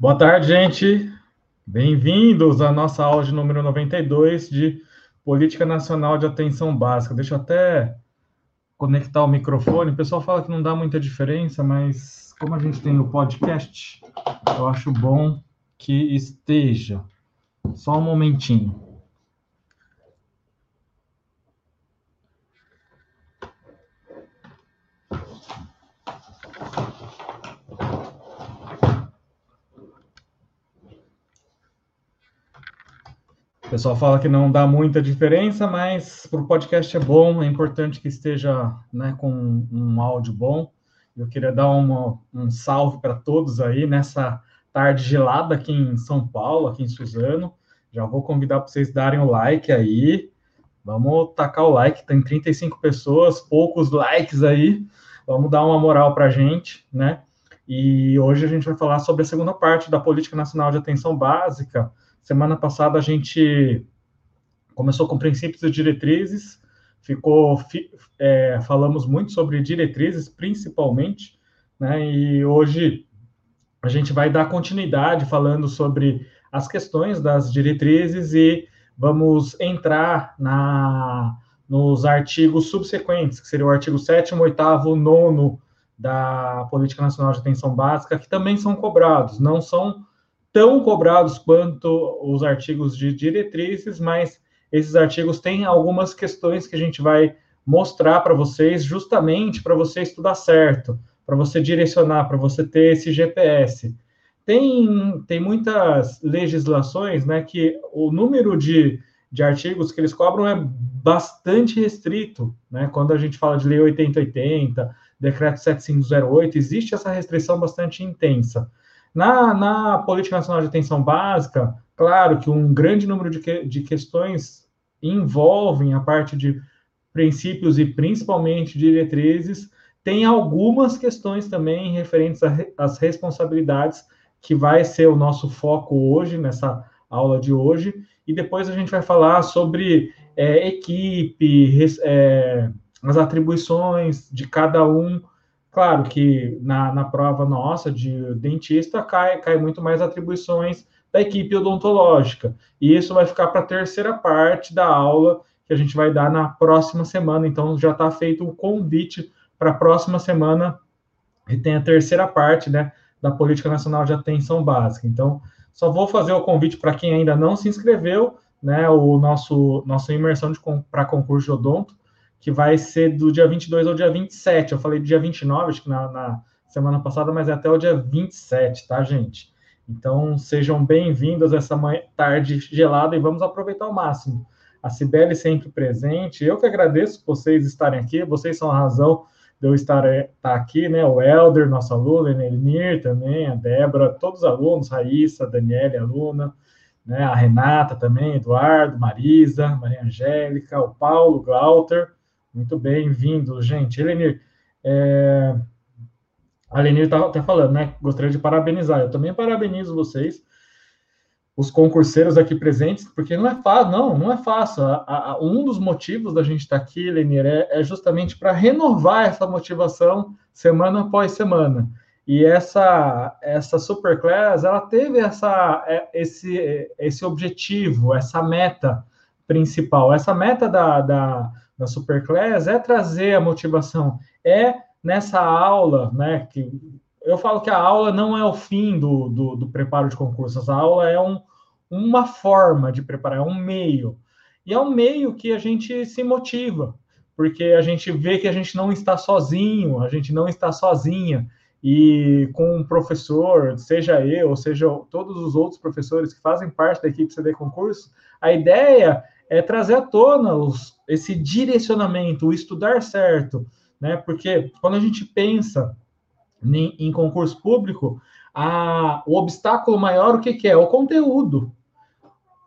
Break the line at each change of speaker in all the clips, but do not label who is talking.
Boa tarde, gente. Bem-vindos à nossa aula de número 92 de Política Nacional de Atenção Básica. Deixa eu até conectar o microfone. O pessoal fala que não dá muita diferença, mas como a gente tem o podcast, eu acho bom que esteja. Só um momentinho. O pessoal fala que não dá muita diferença, mas para o podcast é bom, é importante que esteja né, com um áudio bom. Eu queria dar uma, um salve para todos aí nessa tarde gelada aqui em São Paulo, aqui em Suzano. Já vou convidar para vocês darem o like aí. Vamos tacar o like, tem 35 pessoas, poucos likes aí. Vamos dar uma moral para a gente, né? E hoje a gente vai falar sobre a segunda parte da Política Nacional de Atenção Básica, Semana passada a gente começou com princípios e diretrizes, ficou, é, falamos muito sobre diretrizes, principalmente, né? E hoje a gente vai dar continuidade falando sobre as questões das diretrizes e vamos entrar na nos artigos subsequentes, que seria o artigo 7 8 9 da Política Nacional de Atenção Básica, que também são cobrados, não são tão cobrados quanto os artigos de diretrizes, mas esses artigos têm algumas questões que a gente vai mostrar para vocês, justamente para você estudar certo, para você direcionar, para você ter esse GPS. Tem, tem muitas legislações né, que o número de, de artigos que eles cobram é bastante restrito. Né? Quando a gente fala de Lei 8080, Decreto 7508, existe essa restrição bastante intensa. Na, na Política Nacional de Atenção Básica, claro que um grande número de, que, de questões envolvem a parte de princípios e principalmente diretrizes, tem algumas questões também referentes às responsabilidades, que vai ser o nosso foco hoje, nessa aula de hoje, e depois a gente vai falar sobre é, equipe, é, as atribuições de cada um Claro que na, na prova nossa de dentista cai, cai muito mais atribuições da equipe odontológica. E isso vai ficar para a terceira parte da aula que a gente vai dar na próxima semana. Então já está feito o convite para a próxima semana e tem a terceira parte né, da Política Nacional de Atenção Básica. Então, só vou fazer o convite para quem ainda não se inscreveu, né, o nosso nossa imersão para concurso de odonto que vai ser do dia 22 ao dia 27. Eu falei do dia 29, acho que na, na semana passada, mas é até o dia 27, tá, gente? Então, sejam bem-vindos essa manhã, tarde gelada e vamos aproveitar ao máximo. A Cibele sempre presente. Eu que agradeço vocês estarem aqui, vocês são a razão de eu estar, eh, tá aqui, né? O Helder, nosso aluno, Elenir também, a Débora, todos os alunos, Raíssa, Daniele, aluna, né? a Renata também, Eduardo, Marisa, Maria Angélica, o Paulo, Glauter, muito bem-vindo, gente. Elenir, é... a Elenir está tá falando, né? Gostaria de parabenizar. Eu também parabenizo vocês, os concurseiros aqui presentes, porque não é fácil, não, não é fácil. A, a, um dos motivos da gente estar tá aqui, Elenir, é, é justamente para renovar essa motivação semana após semana. E essa essa superclass, ela teve essa é, esse esse objetivo, essa meta principal. Essa meta da, da da Superclass é trazer a motivação, é nessa aula, né, que eu falo que a aula não é o fim do, do, do preparo de concursos, a aula é um, uma forma de preparar, é um meio. E é um meio que a gente se motiva, porque a gente vê que a gente não está sozinho, a gente não está sozinha. E com um professor, seja eu, seja todos os outros professores que fazem parte da equipe CD Concurso, a ideia é trazer à tona os, esse direcionamento, o estudar certo, né? Porque quando a gente pensa em, em concurso público, a, o obstáculo maior, o que, que é? O conteúdo.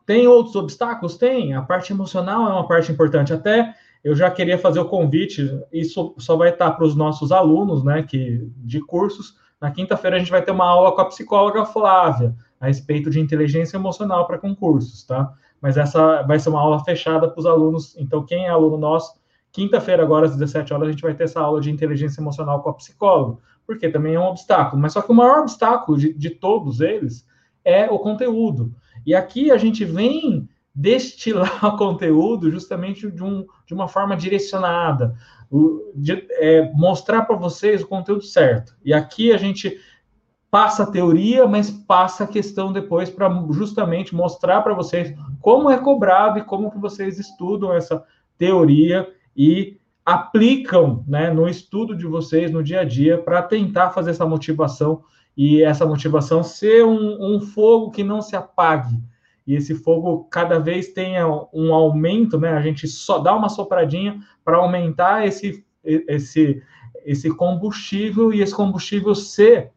Tem outros obstáculos? Tem. A parte emocional é uma parte importante. Até eu já queria fazer o convite, isso só vai estar para os nossos alunos, né, que, de cursos. Na quinta-feira a gente vai ter uma aula com a psicóloga Flávia a respeito de inteligência emocional para concursos, tá? Mas essa vai ser uma aula fechada para os alunos. Então, quem é aluno nosso, quinta-feira, agora às 17 horas, a gente vai ter essa aula de inteligência emocional com a psicóloga, porque também é um obstáculo. Mas só que o maior obstáculo de, de todos eles é o conteúdo. E aqui a gente vem destilar conteúdo justamente de, um, de uma forma direcionada, de, é, mostrar para vocês o conteúdo certo. E aqui a gente passa a teoria, mas passa a questão depois para justamente mostrar para vocês como é cobrado e como que vocês estudam essa teoria e aplicam né, no estudo de vocês no dia a dia para tentar fazer essa motivação e essa motivação ser um, um fogo que não se apague, e esse fogo cada vez tenha um aumento, né? A gente só dá uma sopradinha para aumentar esse, esse, esse combustível e esse combustível ser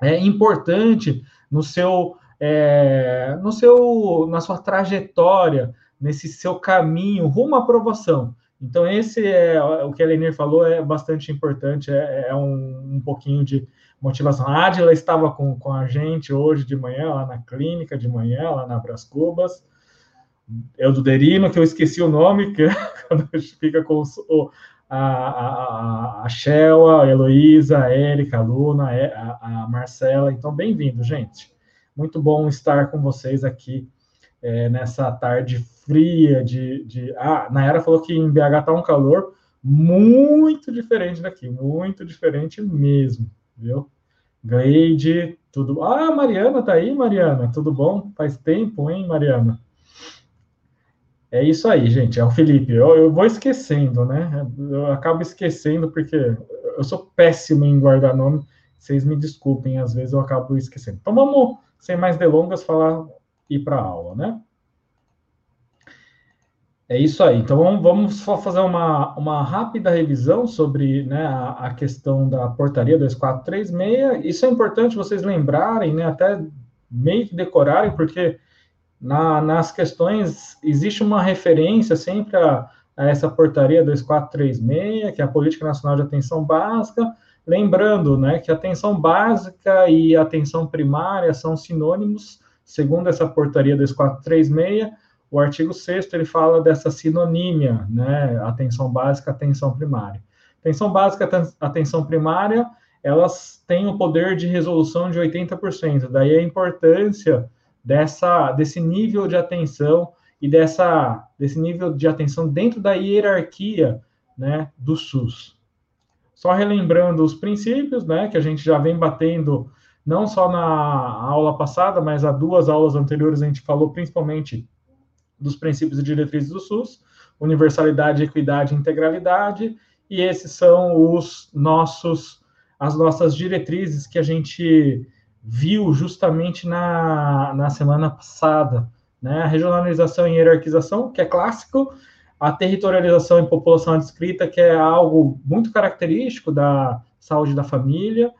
é, importante no seu, é, no seu, na sua trajetória, nesse seu caminho rumo à aprovação. Então, esse é o que a Lenir falou, é bastante importante, é, é um, um pouquinho de, motivação. A Adila estava com, com a gente hoje de manhã, lá na clínica de manhã, lá na Bras Cubas. É o do Derino, que eu esqueci o nome, que fica com o, a, a, a Sheila, a Heloísa, a Érica, a Luna, a, a Marcela. Então, bem-vindo, gente. Muito bom estar com vocês aqui é, nessa tarde fria de, de... Ah, Nayara falou que em BH está um calor muito diferente daqui, muito diferente mesmo viu? Gleide, tudo. Ah, Mariana tá aí, Mariana, tudo bom? Faz tempo, hein, Mariana? É isso aí, gente. É o Felipe. Eu, eu vou esquecendo, né? Eu acabo esquecendo porque eu sou péssimo em guardar nome. Vocês me desculpem, às vezes eu acabo esquecendo. Então vamos, sem mais delongas, falar ir para a aula, né? É isso aí. Então vamos só fazer uma, uma rápida revisão sobre né, a, a, questão da portaria 2436. Isso é importante vocês lembrarem, né, até meio que decorarem, porque na, nas questões existe uma referência sempre a, a, essa portaria 2436, que é a Política Nacional de Atenção Básica. Lembrando né, que atenção básica e atenção primária são sinônimos, segundo essa portaria 2436 o artigo 6 ele fala dessa sinonímia, né? Atenção básica, atenção primária. Atenção básica, atenção primária, elas têm o poder de resolução de 80%. Daí a importância dessa, desse nível de atenção e dessa, desse nível de atenção dentro da hierarquia né, do SUS. Só relembrando os princípios, né, que a gente já vem batendo não só na aula passada, mas há duas aulas anteriores a gente falou principalmente dos princípios e diretrizes do SUS, universalidade, equidade e integralidade, e esses são os nossos as nossas diretrizes que a gente viu justamente na, na semana passada, né? A regionalização e hierarquização, que é clássico, a territorialização e população adscrita, que é algo muito característico da saúde da família,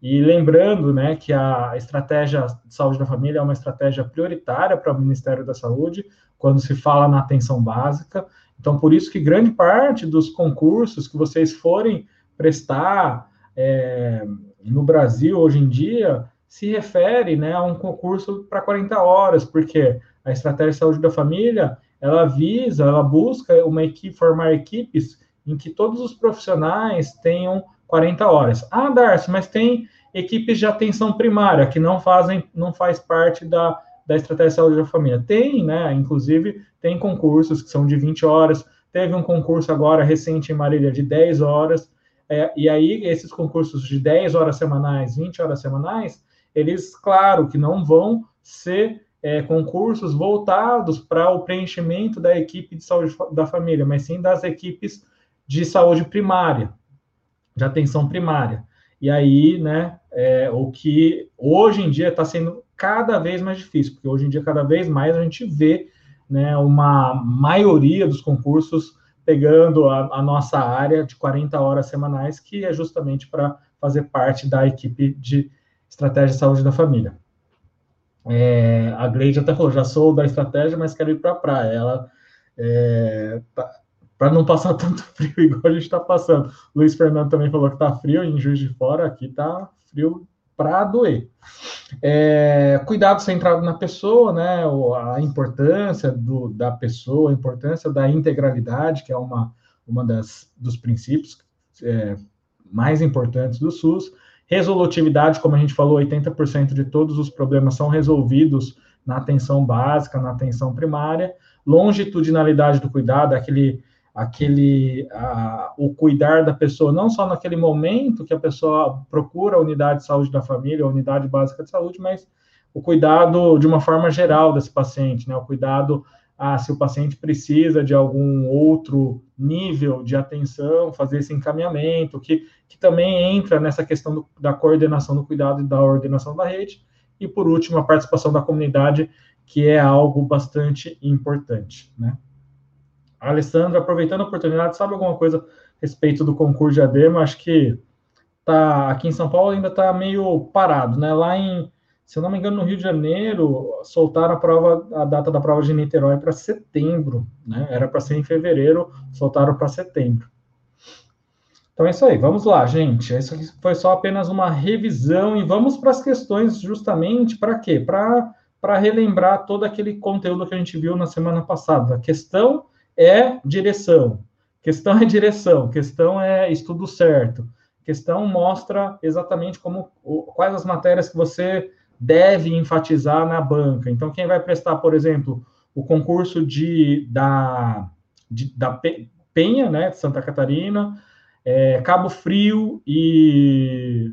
e lembrando né, que a estratégia de saúde da família é uma estratégia prioritária para o Ministério da Saúde, quando se fala na atenção básica. Então, por isso que grande parte dos concursos que vocês forem prestar é, no Brasil hoje em dia se refere né, a um concurso para 40 horas, porque a estratégia de saúde da família ela visa, ela busca uma equipe, formar equipes em que todos os profissionais tenham 40 horas. Ah, Darcy, mas tem equipes de atenção primária que não fazem, não faz parte da, da estratégia de saúde da família. Tem, né? Inclusive, tem concursos que são de 20 horas. Teve um concurso agora recente em Marília de 10 horas. É, e aí, esses concursos de 10 horas semanais, 20 horas semanais, eles, claro, que não vão ser é, concursos voltados para o preenchimento da equipe de saúde da família, mas sim das equipes de saúde primária de atenção primária. E aí, né, é, o que hoje em dia está sendo cada vez mais difícil, porque hoje em dia, cada vez mais, a gente vê né, uma maioria dos concursos pegando a, a nossa área de 40 horas semanais, que é justamente para fazer parte da equipe de estratégia de saúde da família. É, a Gleide até falou, já sou da estratégia, mas quero ir para a praia. Ela é, tá, para não passar tanto frio igual a gente está passando. Luiz Fernando também falou que está frio em Juiz de Fora, aqui está frio para doer. É, cuidado centrado na pessoa, né? A importância do, da pessoa, a importância da integralidade, que é uma, uma das dos princípios é, mais importantes do SUS. Resolutividade, como a gente falou, 80% de todos os problemas são resolvidos na atenção básica, na atenção primária. Longitudinalidade do cuidado, aquele, aquele o cuidar da pessoa, não só naquele momento que a pessoa procura a unidade de saúde da família, a unidade básica de saúde, mas o cuidado de uma forma geral desse paciente, né? O cuidado ah, se o paciente precisa de algum outro nível de atenção, fazer esse encaminhamento, que, que também entra nessa questão do, da coordenação do cuidado e da ordenação da rede, e, por último, a participação da comunidade, que é algo bastante importante, né? Alessandro, aproveitando a oportunidade, sabe alguma coisa a respeito do concurso de ADEMA? Acho que tá aqui em São Paulo ainda está meio parado, né? Lá em, se eu não me engano, no Rio de Janeiro, soltaram a prova, a data da prova de Niterói para setembro, né? Era para ser em fevereiro, soltaram para setembro. Então é isso aí, vamos lá, gente. Isso aqui foi só apenas uma revisão e vamos para as questões justamente para quê? Para relembrar todo aquele conteúdo que a gente viu na semana passada. A questão é direção, questão é direção, questão é estudo certo, questão mostra exatamente como quais as matérias que você deve enfatizar na banca. Então, quem vai prestar, por exemplo, o concurso de da, de, da Penha, né, de Santa Catarina, é, Cabo Frio e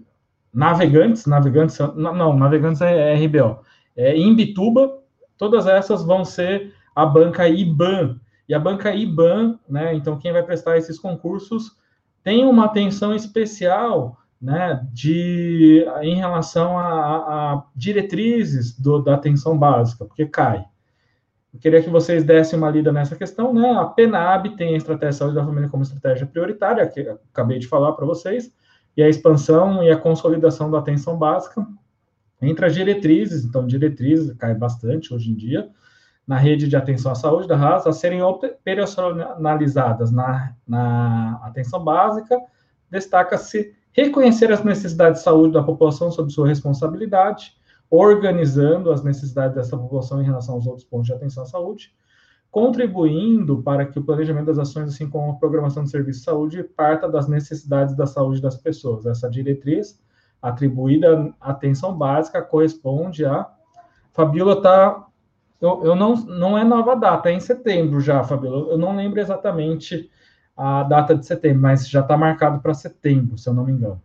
Navegantes, Navegantes, não, Navegantes é, é RBO, é, Imbituba, todas essas vão ser a banca IBAN, e a banca IBAN, né, então quem vai prestar esses concursos tem uma atenção especial, né, de, em relação a, a diretrizes do, da atenção básica, porque cai. Eu queria que vocês dessem uma lida nessa questão, né? A PENAB tem a estratégia de saúde da família como estratégia prioritária, que acabei de falar para vocês, e a expansão e a consolidação da atenção básica entre as diretrizes, então diretrizes cai bastante hoje em dia, na rede de atenção à saúde da RAS, a serem operacionalizadas na, na atenção básica, destaca-se reconhecer as necessidades de saúde da população sob sua responsabilidade, organizando as necessidades dessa população em relação aos outros pontos de atenção à saúde, contribuindo para que o planejamento das ações, assim como a programação de serviços de saúde, parta das necessidades da saúde das pessoas. Essa diretriz atribuída à atenção básica corresponde a. Fabiola está. Eu, eu, não, não é nova data, é em setembro já, Fabiola. Eu não lembro exatamente a data de setembro, mas já está marcado para setembro, se eu não me engano.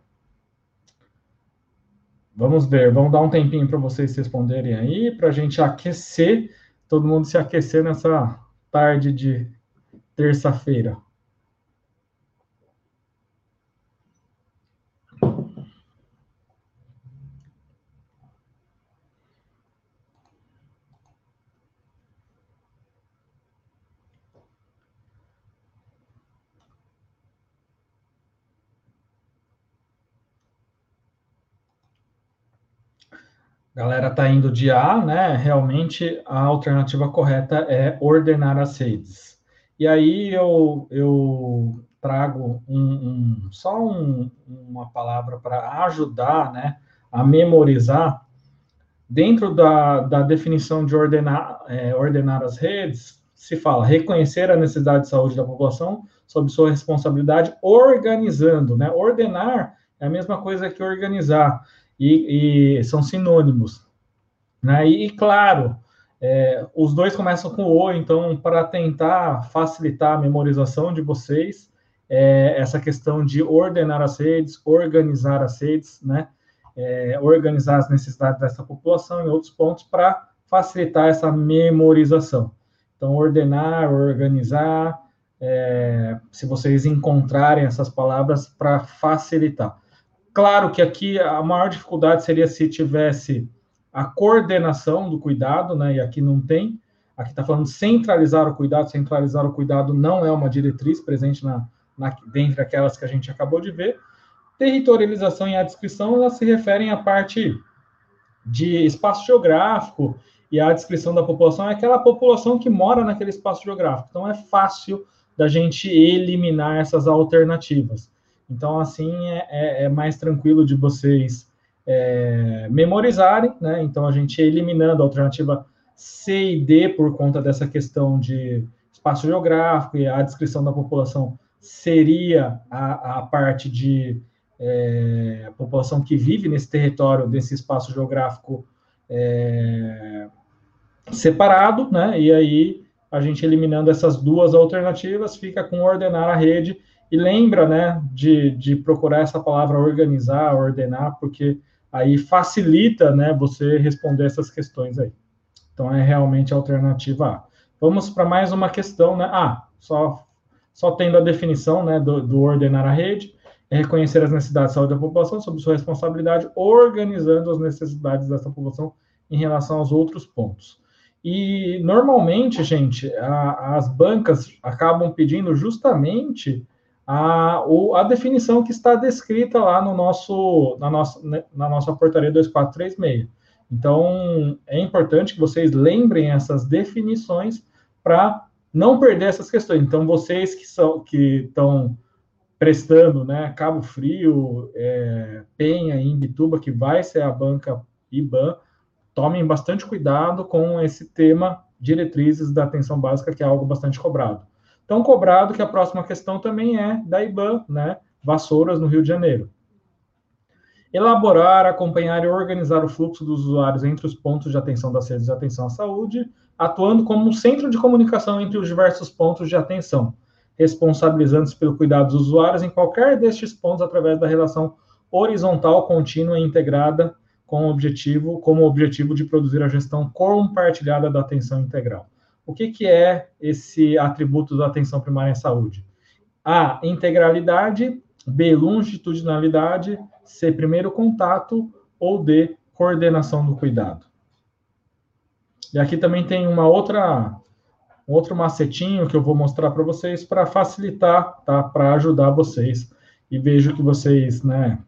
Vamos ver, vamos dar um tempinho para vocês responderem aí, para a gente aquecer, todo mundo se aquecer nessa tarde de terça-feira. Galera tá indo de A, né? Realmente a alternativa correta é ordenar as redes. E aí eu, eu trago um, um só um, uma palavra para ajudar, né, a memorizar. Dentro da, da definição de ordenar, é, ordenar as redes, se fala reconhecer a necessidade de saúde da população sob sua responsabilidade, organizando, né? Ordenar é a mesma coisa que organizar e, e são sinônimos. Né? E, claro, é, os dois começam com O, então, para tentar facilitar a memorização de vocês, é, essa questão de ordenar as redes, organizar as redes, né? É, organizar as necessidades dessa população em outros pontos para facilitar essa memorização. Então, ordenar, organizar, é, se vocês encontrarem essas palavras para facilitar. Claro que aqui a maior dificuldade seria se tivesse a coordenação do cuidado, né? E aqui não tem. Aqui está falando centralizar o cuidado. Centralizar o cuidado não é uma diretriz presente na, na dentre aquelas que a gente acabou de ver. Territorialização e a descrição elas se referem à parte de espaço geográfico e a descrição da população é aquela população que mora naquele espaço geográfico. Então é fácil da gente eliminar essas alternativas. Então, assim, é, é, é mais tranquilo de vocês é, memorizarem, né? Então, a gente eliminando a alternativa C e D por conta dessa questão de espaço geográfico e a descrição da população seria a, a parte de é, a população que vive nesse território, desse espaço geográfico é, separado, né? E aí a gente eliminando essas duas alternativas, fica com ordenar a rede e lembra, né, de, de procurar essa palavra organizar, ordenar, porque aí facilita, né, você responder essas questões aí. Então é realmente a alternativa A. Vamos para mais uma questão, né? Ah, só só tendo a definição, né, do, do ordenar a rede, é reconhecer as necessidades de saúde da população sob sua responsabilidade, organizando as necessidades dessa população em relação aos outros pontos. E normalmente, gente, a, as bancas acabam pedindo justamente a, a definição que está descrita lá no nosso, na, nossa, né, na nossa portaria 2436. Então, é importante que vocês lembrem essas definições para não perder essas questões. Então, vocês que são que estão prestando, né, Cabo Frio, é, Penha, Imbituba, que vai ser a banca IBAN, tomem bastante cuidado com esse tema diretrizes da atenção básica, que é algo bastante cobrado. Tão cobrado que a próxima questão também é da IBAN, né? Vassouras, no Rio de Janeiro. Elaborar, acompanhar e organizar o fluxo dos usuários entre os pontos de atenção das redes de atenção à saúde, atuando como um centro de comunicação entre os diversos pontos de atenção, responsabilizando-se pelo cuidado dos usuários em qualquer destes pontos através da relação horizontal, contínua e integrada com o objetivo, como objetivo de produzir a gestão compartilhada da atenção integral. O que, que é esse atributo da atenção primária em saúde? A, integralidade, B, longitudinalidade, C, primeiro contato, ou D, coordenação do cuidado. E aqui também tem uma outra outro macetinho que eu vou mostrar para vocês para facilitar, tá? Para ajudar vocês. E vejo que vocês, né,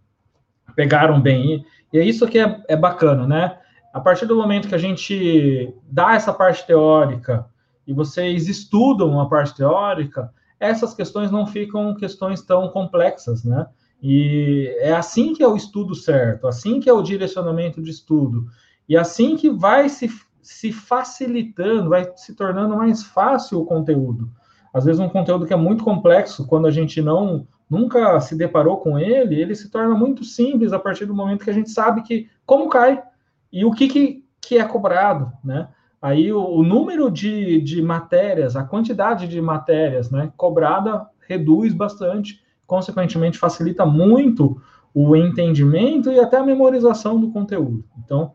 pegaram bem. E é isso que é, é bacana, né? A partir do momento que a gente dá essa parte teórica e vocês estudam a parte teórica, essas questões não ficam questões tão complexas, né? E é assim que é o estudo certo, assim que é o direcionamento de estudo, e assim que vai se, se facilitando, vai se tornando mais fácil o conteúdo. Às vezes um conteúdo que é muito complexo, quando a gente não nunca se deparou com ele, ele se torna muito simples a partir do momento que a gente sabe que como cai e o que, que, que é cobrado, né? Aí o, o, número de, de matérias, a quantidade de matérias né, cobrada reduz bastante, consequentemente facilita muito o entendimento e até a memorização do conteúdo. Então,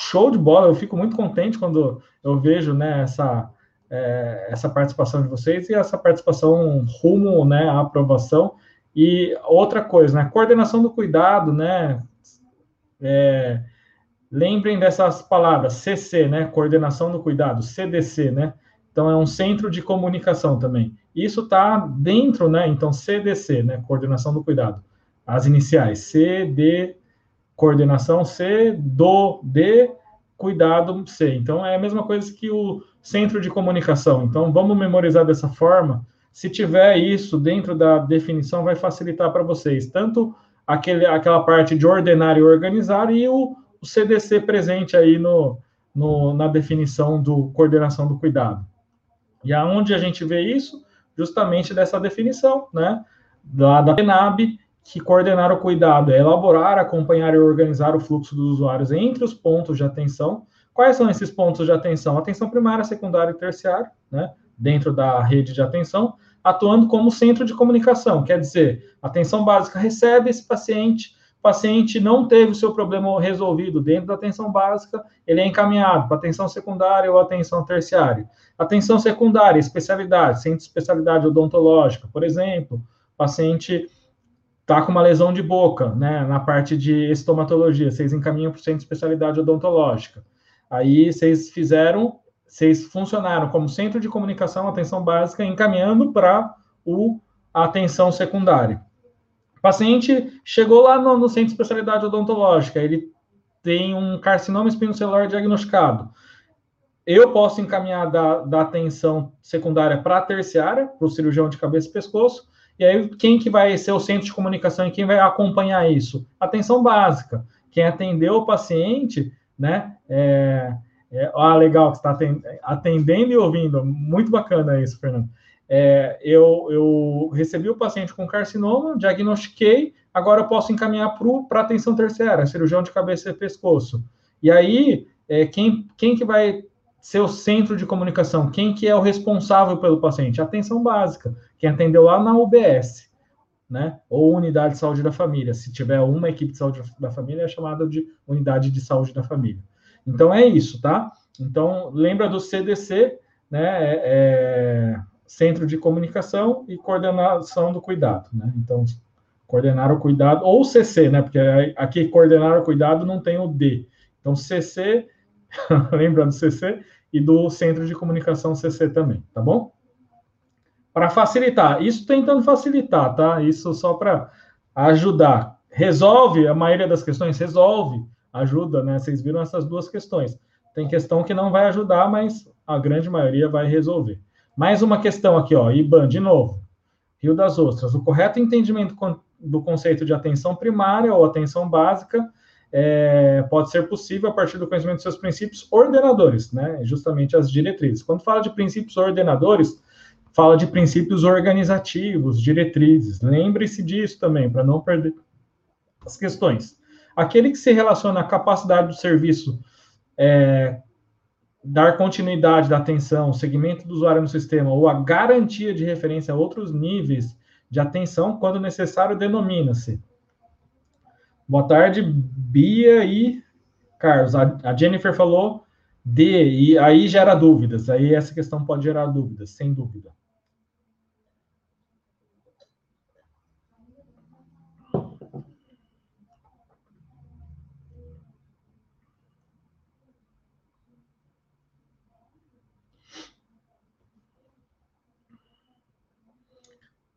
show de bola, eu fico muito contente quando eu vejo né, essa, é, essa participação de vocês e essa participação rumo né, à aprovação. E outra coisa, né, coordenação do cuidado, né? É, lembrem dessas palavras, CC, né? Coordenação do cuidado, CDC, né? Então é um centro de comunicação também. Isso está dentro, né? Então CDC, né? Coordenação do cuidado. As iniciais CD, coordenação C, do D, cuidado C. Então é a mesma coisa que o centro de comunicação. Então, vamos memorizar dessa forma. Se tiver isso dentro da definição, vai facilitar para vocês, tanto aquele, aquela parte de ordenar e organizar e o, o CDC presente aí no, no, na definição do coordenação do cuidado. E aonde a gente vê isso? Justamente dessa definição, né? Da, da PENAB, que coordenar o cuidado é elaborar, acompanhar e organizar o fluxo dos usuários entre os pontos de atenção Quais são esses pontos de atenção? Atenção primária, secundária e terciária, né? Dentro da rede de atenção, atuando como centro de comunicação. Quer dizer, atenção básica recebe esse paciente, paciente não teve o seu problema resolvido dentro da atenção básica, ele é encaminhado para atenção secundária ou atenção terciária. Atenção secundária, especialidade, centro de especialidade odontológica, por exemplo, paciente está com uma lesão de boca, né, na parte de estomatologia, vocês encaminham para o centro de especialidade odontológica. Aí vocês fizeram, vocês funcionaram como centro de comunicação, atenção básica, encaminhando para o atenção secundária. O paciente chegou lá no, no, centro de especialidade odontológica, ele tem um carcinoma espinocelular diagnosticado. Eu posso encaminhar da, da atenção secundária para a terciária, para o cirurgião de cabeça e pescoço, e aí quem que vai ser o centro de comunicação e quem vai acompanhar isso? Atenção básica. Quem atendeu o paciente né? É, é, ah, legal, que está atendendo e ouvindo, muito bacana isso, Fernando. É, eu, eu recebi o paciente com carcinoma, diagnostiquei, agora eu posso encaminhar para atenção terciária, cirurgião de cabeça e pescoço. E aí, é, quem, quem que vai ser o centro de comunicação? Quem que é o responsável pelo paciente? Atenção básica, quem atendeu lá na UBS, né? Ou unidade de saúde da família. Se tiver uma equipe de saúde da família, é chamada de unidade de saúde da família. Então é isso, tá? Então lembra do CDC, né? É, é Centro de Comunicação e Coordenação do Cuidado, né? Então coordenar o cuidado ou CC, né? Porque aqui coordenar o cuidado não tem o D. Então CC, lembrando CC e do Centro de Comunicação CC também, tá bom? Para facilitar, isso tentando facilitar, tá? Isso só para ajudar. Resolve a maioria das questões, resolve, ajuda, né? Vocês viram essas duas questões. Tem questão que não vai ajudar, mas a grande maioria vai resolver. Mais uma questão aqui, ó, IBAN, de novo. Rio das Ostras. O correto entendimento do conceito de atenção primária ou atenção básica é, pode ser possível a partir do conhecimento dos seus princípios ordenadores, né? Justamente as diretrizes. Quando fala de princípios ordenadores, fala de princípios organizativos, diretrizes. Lembre-se disso também, para não perder as questões. Aquele que se relaciona à capacidade do serviço é, dar continuidade da atenção, segmento do usuário no sistema, ou a garantia de referência a outros níveis de atenção, quando necessário, denomina-se. Boa tarde, Bia e Carlos. A, Jennifer falou D, e aí gera dúvidas. Aí essa questão pode gerar dúvidas, sem dúvida.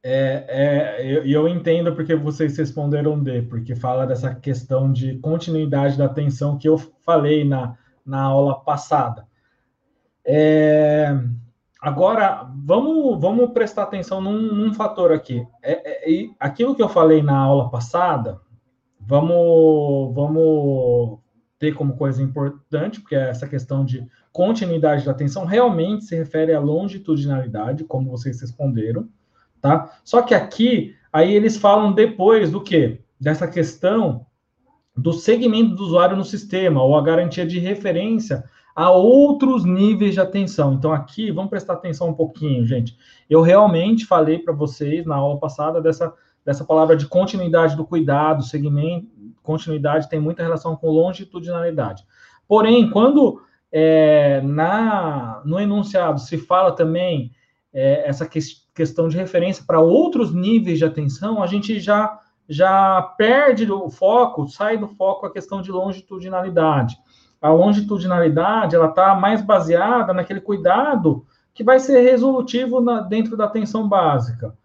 É, é, eu, eu entendo porque vocês responderam D, porque fala dessa questão de continuidade da atenção que eu falei na, na aula passada. É, agora, vamos, vamos prestar atenção num, num fator aqui. É, é, aquilo que eu falei na aula passada, vamos, vamos ter como coisa importante, porque essa questão de continuidade da atenção realmente se refere à longitudinalidade, como vocês responderam tá? Só que aqui, aí eles falam depois do que? Dessa questão do segmento do usuário no sistema, ou a garantia de referência a outros níveis de atenção. Então, aqui, vamos prestar atenção um pouquinho, gente. Eu realmente falei para vocês na aula passada dessa, dessa palavra de continuidade do cuidado, segmento, continuidade tem muita relação com longitudinalidade. Porém, quando é, na, no enunciado se fala também é, essa que, questão de referência para outros níveis de atenção, a gente já, já perde o foco, sai do foco a questão de longitudinalidade. A longitudinalidade ela está mais baseada naquele cuidado que vai ser resolutivo na, dentro da atenção básica.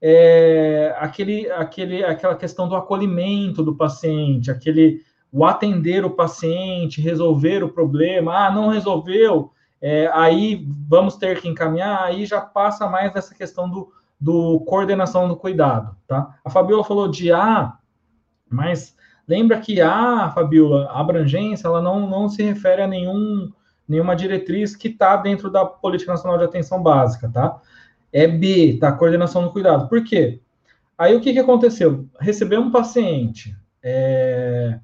É, aquele, aquele, aquela questão do acolhimento do paciente, aquele o atender o paciente, resolver o problema. Ah, não resolveu, é, aí vamos ter que encaminhar, aí já passa mais essa questão do, do coordenação do cuidado, tá? A Fabiola falou de A, mas lembra que A, Fabiola, a abrangência, ela não, não se refere a nenhum, nenhuma diretriz que está dentro da Política Nacional de Atenção Básica, tá? É B, tá? Coordenação do cuidado. Por quê? Aí o que, que aconteceu? Recebeu um paciente, é,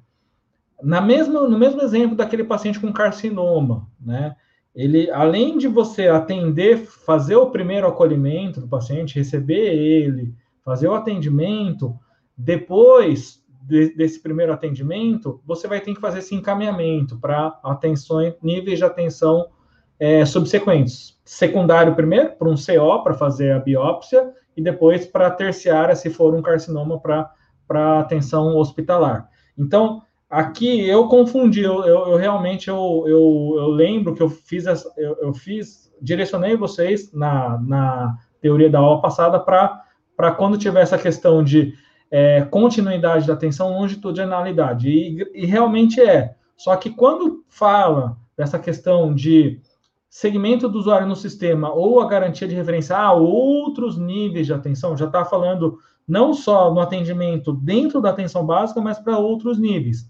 na mesma, no mesmo exemplo daquele paciente com carcinoma, né? Ele, além de você atender, fazer o primeiro acolhimento do paciente, receber ele, fazer o atendimento, depois de, desse primeiro atendimento, você vai ter que fazer esse encaminhamento para atenções, níveis de atenção é, subsequentes. Secundário primeiro, para um CO, para fazer a biópsia, e depois para terciária, se for um carcinoma, para atenção hospitalar. Então, Aqui eu confundi, eu, eu, eu realmente eu, eu, eu, lembro que eu fiz, essa, eu, eu, fiz, direcionei vocês na, na teoria da aula passada para quando tiver essa questão de é, continuidade da atenção, longitudinalidade, e, e realmente é. Só que quando fala dessa questão de segmento do usuário no sistema ou a garantia de referência a outros níveis de atenção, já está falando não só no atendimento dentro da atenção básica, mas para outros níveis.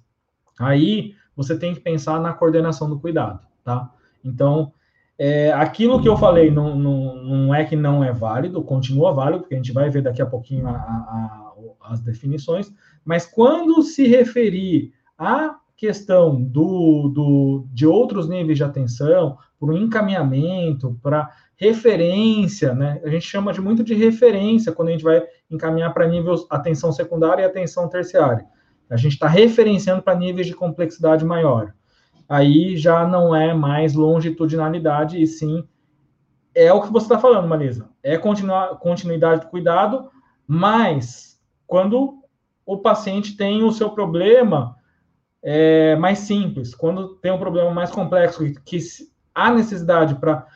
Aí você tem que pensar na coordenação do cuidado, tá? Então, é, aquilo que eu falei não, não, não, é que não é válido, continua válido, porque a gente vai ver daqui a pouquinho a, a, as definições, mas quando se referir à questão do, do, de outros níveis de atenção, para o encaminhamento, para referência, né? A gente chama de muito de referência quando a gente vai encaminhar para níveis atenção secundária e atenção terciária. A gente está referenciando para níveis de complexidade maior. Aí já não é mais longitudinalidade, e sim é o que você está falando, Marisa. É continuidade do cuidado, mas quando o paciente tem o seu problema é, mais simples, quando tem um problema mais complexo, que há necessidade para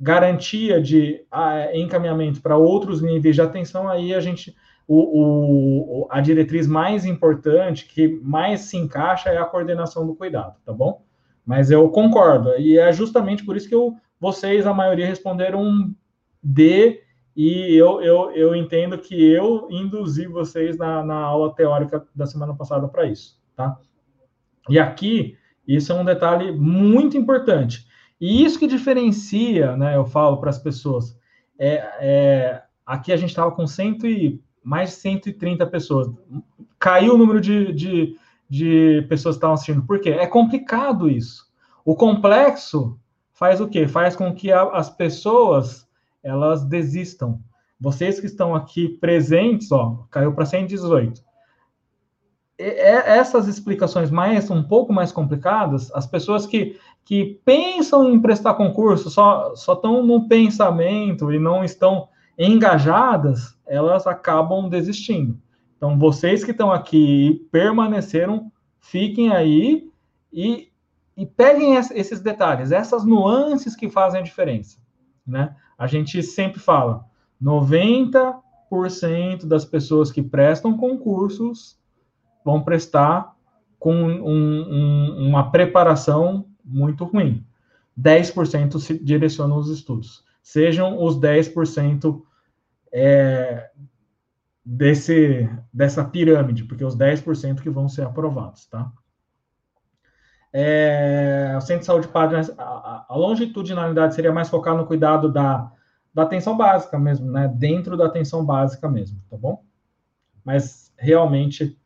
garantia de a, encaminhamento para outros níveis de atenção, aí a gente o, o, a diretriz mais importante, que mais se encaixa, é a coordenação do cuidado, tá bom? Mas eu concordo, e é justamente por isso que eu, vocês, a maioria, responderam D, e eu, eu, eu entendo que eu induzi vocês na, na aula teórica da semana passada para isso, tá? E aqui, isso é um detalhe muito importante. E isso que diferencia, né, eu falo para as pessoas, é, é, aqui a gente estava com cento e, mais de 130 pessoas. Caiu o número de, de, de pessoas que estavam assistindo. Por quê? É complicado isso. O complexo faz o quê? Faz com que a, as pessoas elas desistam. Vocês que estão aqui presentes, ó, caiu para 118 essas explicações mais um pouco mais complicadas, as pessoas que, que pensam em prestar concurso só só estão no pensamento e não estão engajadas, elas acabam desistindo. Então, vocês que estão aqui e permaneceram, fiquem aí e, e peguem esses detalhes, essas nuances que fazem a diferença. Né? A gente sempre fala, 90% das pessoas que prestam concursos vão prestar com um, um, uma preparação muito ruim. 10% se direcionam os estudos. Sejam os 10% é, desse, dessa pirâmide, porque os 10% que vão ser aprovados, tá? É, o Centro de Saúde Padre, a, a, longitudinalidade seria mais focado no cuidado da, da atenção básica mesmo, né? Dentro da atenção básica mesmo, tá bom? Mas realmente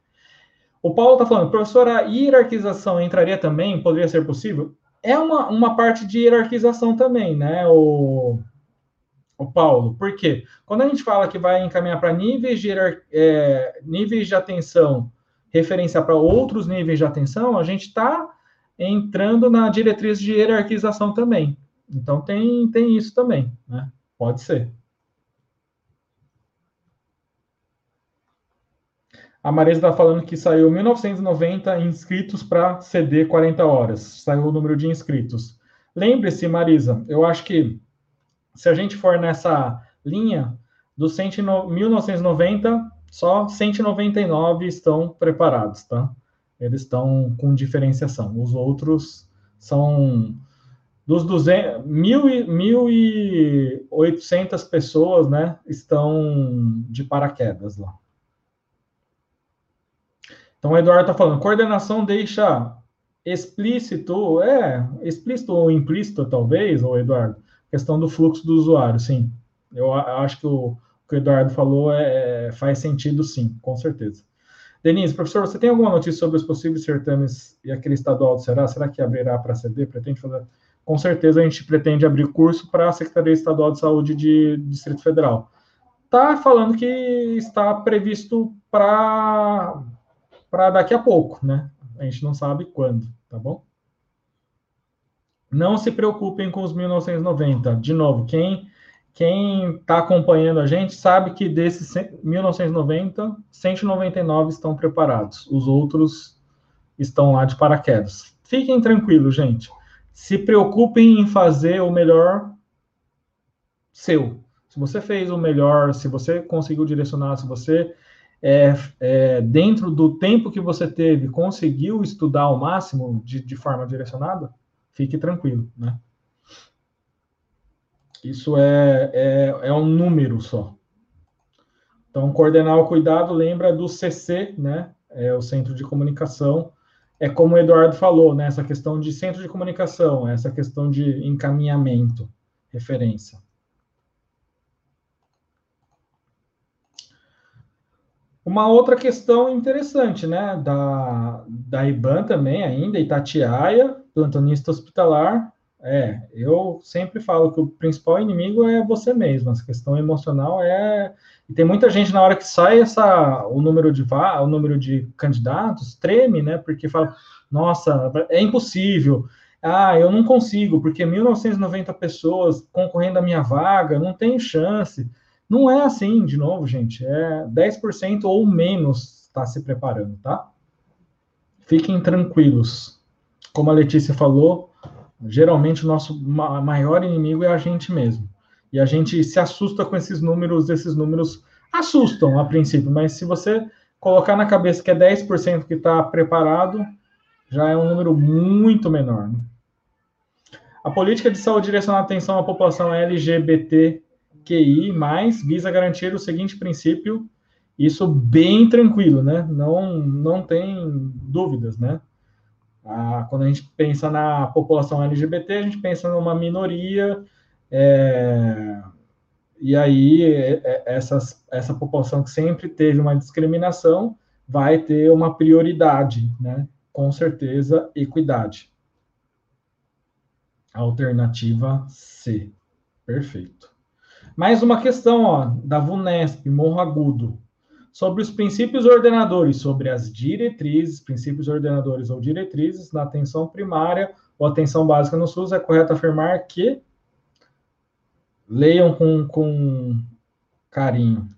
o Paulo está falando, professor, a hierarquização entraria também? Poderia ser possível? É uma, uma parte de hierarquização também, né, o, o Paulo. Por quê? Quando a gente fala que vai encaminhar para níveis de, é, níveis de atenção, referência para outros níveis de atenção, a gente está entrando na diretriz de hierarquização também. Então, tem, tem isso também, né? Pode ser. A Marisa está falando que saiu 1990 inscritos para CD 40 horas. Saiu o número de inscritos. Lembre-se, Marisa, eu acho que se a gente for nessa linha, dos 1990, só 199 estão preparados, tá? Eles estão com diferenciação. Os outros são dos 200, 1.800 pessoas, né, estão de paraquedas lá. Então, o Eduardo está falando, coordenação deixa explícito, é, explícito ou implícito, talvez, ou Eduardo, questão do fluxo do usuário, sim. Eu acho que o, que o Eduardo falou é, é, faz sentido, sim, com certeza. Denise, professor, você tem alguma notícia sobre os possíveis certames e aquele estadual do Ceará? Será que abrirá para CD? Pretende fazer? Com certeza a gente pretende abrir curso para a Secretaria Estadual de Saúde de Distrito Federal. Está falando que está previsto para daqui a pouco, né? A gente não sabe quando, tá bom? Não se preocupem com os 1990. De novo, quem quem está acompanhando a gente sabe que desses 1990, 199 estão preparados. Os outros estão lá de paraquedas. Fiquem tranquilos, gente. Se preocupem em fazer o melhor seu. Se você fez o melhor, se você conseguiu direcionar, se você é, é, dentro do tempo que você teve, conseguiu estudar ao máximo de, de forma direcionada, fique tranquilo, né? Isso é, é, é, um número só. Então, coordenar o cuidado lembra do CC, né? É o Centro de Comunicação. É como o Eduardo falou, né? Essa questão de centro de comunicação, essa questão de encaminhamento, referência. Uma outra questão interessante, né, da, da IBAN também ainda, Itatiaia, plantonista hospitalar, é, eu sempre falo que o principal inimigo é você mesmo, essa questão emocional é... E tem muita gente, na hora que sai essa, o número de o número de candidatos, treme, né, porque fala, nossa, é impossível, ah, eu não consigo, porque 1.990 pessoas concorrendo à minha vaga, não tem chance. Não é assim, de novo, gente. É 10% ou menos está se preparando, tá? Fiquem tranquilos. Como a Letícia falou, geralmente o nosso maior inimigo é a gente mesmo. E a gente se assusta com esses números, esses números assustam a princípio, mas se você colocar na cabeça que é 10% que está preparado, já é um número muito menor. Né? A política de saúde direcionada atenção à população LGBTQI+, visa garantir o seguinte princípio, isso bem tranquilo, né? Não, não tem dúvidas, né? Ah, quando a gente pensa na população LGBT, a gente pensa numa minoria, é, e aí é, é, essas, essa população que sempre teve uma discriminação vai ter uma prioridade, né? Com certeza, equidade. Alternativa C. Perfeito. Mais uma questão, ó, da VUNESP, Morro Agudo. Sobre os princípios ordenadores, sobre as diretrizes, princípios ordenadores ou diretrizes na atenção primária ou atenção básica no SUS, é correto afirmar que leiam com, com carinho.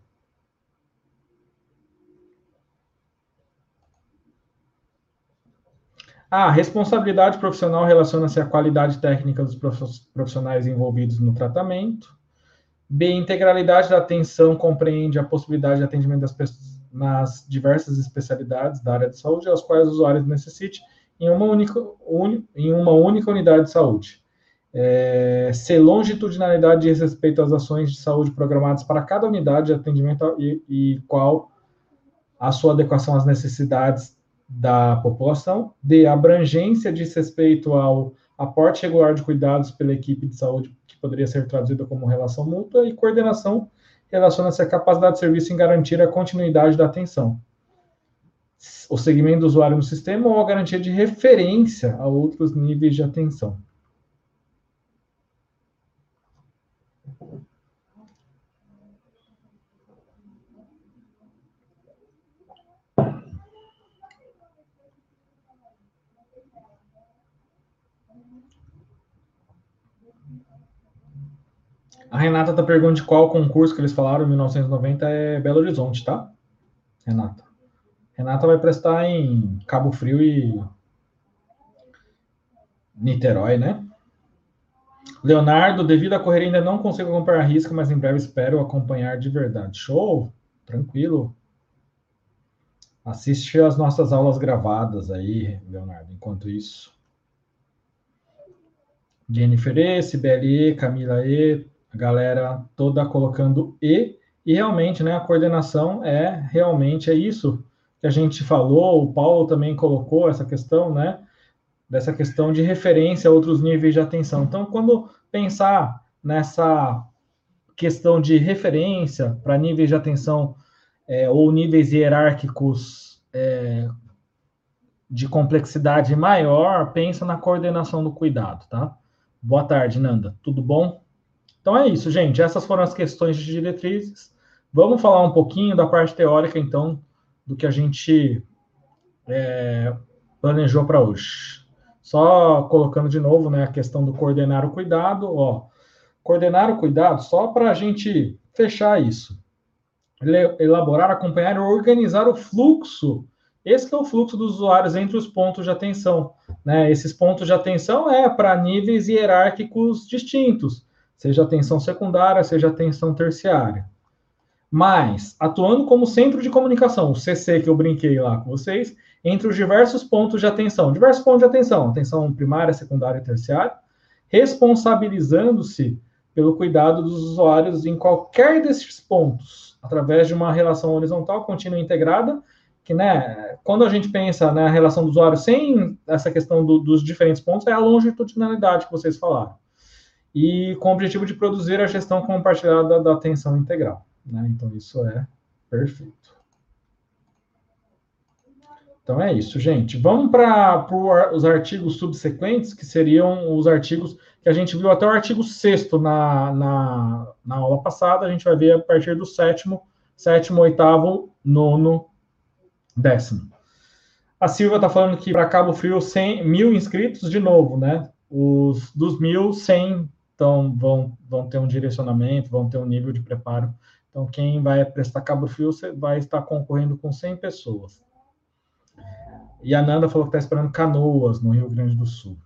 A responsabilidade profissional relaciona-se à qualidade técnica dos profissionais envolvidos no tratamento. B, integralidade da atenção compreende a possibilidade de atendimento das pessoas nas diversas especialidades da área de saúde, às quais o usuário necessite em uma única, uni, em uma única unidade de saúde. É, C, longitudinalidade diz respeito às ações de saúde programadas para cada unidade de atendimento e, e qual a sua adequação às necessidades da população. D, abrangência diz respeito ao aporte regular de cuidados pela equipe de saúde, poderia ser traduzida como relação mútua, e coordenação relaciona-se à capacidade de serviço em garantir a continuidade da atenção. O segmento do usuário no sistema ou a garantia de referência a outros níveis de atenção. A Renata está perguntando de qual concurso que eles falaram, 1990 é Belo Horizonte, tá? Renata. Renata vai prestar em Cabo Frio e Niterói, né? Leonardo, devido à correria, ainda não consigo acompanhar a risca, mas em breve espero acompanhar de verdade. Show? Tranquilo. Assiste as nossas aulas gravadas aí, Leonardo, enquanto isso. Jennifer E, Sibeli E, Camila E, a galera toda colocando E, e realmente, né, a coordenação é realmente é isso que a gente falou, o Paulo também colocou essa questão, né, dessa questão de referência a outros níveis de atenção. Então, quando pensar nessa questão de referência para níveis de atenção é, ou níveis hierárquicos é, de complexidade maior, pensa na coordenação do cuidado, tá? Boa tarde, Nanda. Tudo bom? Então é isso, gente. Essas foram as questões de diretrizes. Vamos falar um pouquinho da parte teórica, então, do que a gente é, planejou para hoje. Só colocando de novo né, a questão do coordenar o cuidado. Ó, coordenar o cuidado, só para a gente fechar isso. Elaborar, acompanhar e organizar o fluxo. Esse é o fluxo dos usuários entre os pontos de atenção. Né? Esses pontos de atenção é para níveis hierárquicos distintos seja atenção secundária, seja atenção terciária. Mas, atuando como centro de comunicação, o CC que eu brinquei lá com vocês, entre os diversos pontos de atenção, diversos pontos de atenção, atenção primária, secundária e terciária, responsabilizando-se pelo cuidado dos usuários em qualquer desses pontos, através de uma relação horizontal contínua e integrada, que, né, quando a gente pensa na relação do usuário sem essa questão do, dos diferentes pontos, é a longitudinalidade que vocês falaram e com o objetivo de produzir a gestão compartilhada da atenção integral. Né? Então, isso é perfeito. Então é isso, gente. Vamos para os artigos subsequentes, que seriam os artigos que a gente viu até o artigo 6 na, na, na aula passada, a gente vai ver a partir do sétimo, sétimo, oitavo, nono, décimo. A Silvia está falando que para Cabo Frio, 100, mil inscritos, de novo, né? Os dos mil, 100 então, vão, vão ter um direcionamento, vão ter um nível de preparo. Então, quem vai prestar Cabo Frio vai estar concorrendo com 100 pessoas. E a Nanda falou que está esperando canoas no Rio Grande do Sul.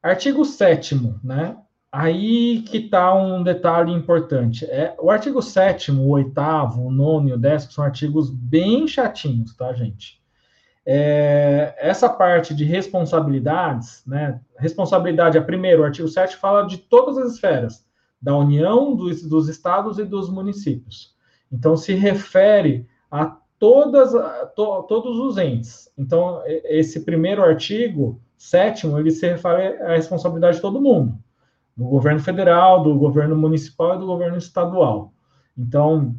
Artigo 7 né? Aí que está um detalhe importante. É, o artigo 7 o 8 o 9 o 10 são artigos bem chatinhos, tá, gente? É, essa parte de responsabilidades, né? Responsabilidade é primeiro, o artigo 7 fala de todas as esferas, da União, dos, dos estados e dos municípios. Então, se refere a todas, to, todos os entes. Então, esse primeiro artigo, sétimo, ele se refere à responsabilidade de todo mundo, do governo federal, do governo municipal e do governo estadual. Então,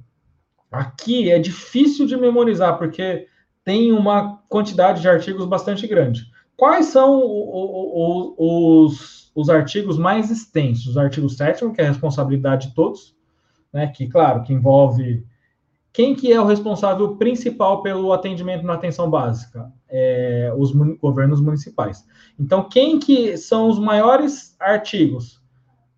aqui é difícil de memorizar, porque tem uma quantidade de artigos bastante grande. Quais são o, o, os, os artigos mais extensos? O artigo 7 que é a responsabilidade de todos, né, que, claro, que envolve quem que é o responsável principal pelo atendimento na atenção básica? É, os mun governos municipais. Então, quem que são os maiores artigos?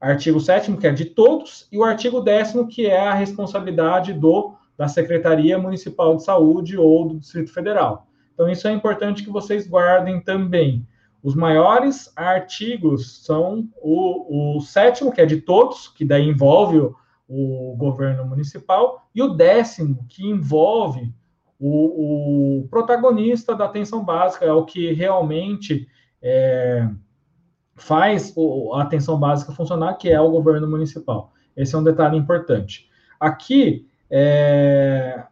Artigo 7 que é de todos, e o artigo 10 que é a responsabilidade do da Secretaria Municipal de Saúde ou do Distrito Federal. Então, isso é importante que vocês guardem também. Os maiores artigos são o, o sétimo, que é de todos, que daí envolve o, o governo municipal, e o décimo, que envolve o, o protagonista da atenção básica, é o que realmente é, faz a atenção básica funcionar, que é o governo municipal. Esse é um detalhe importante. Aqui, é,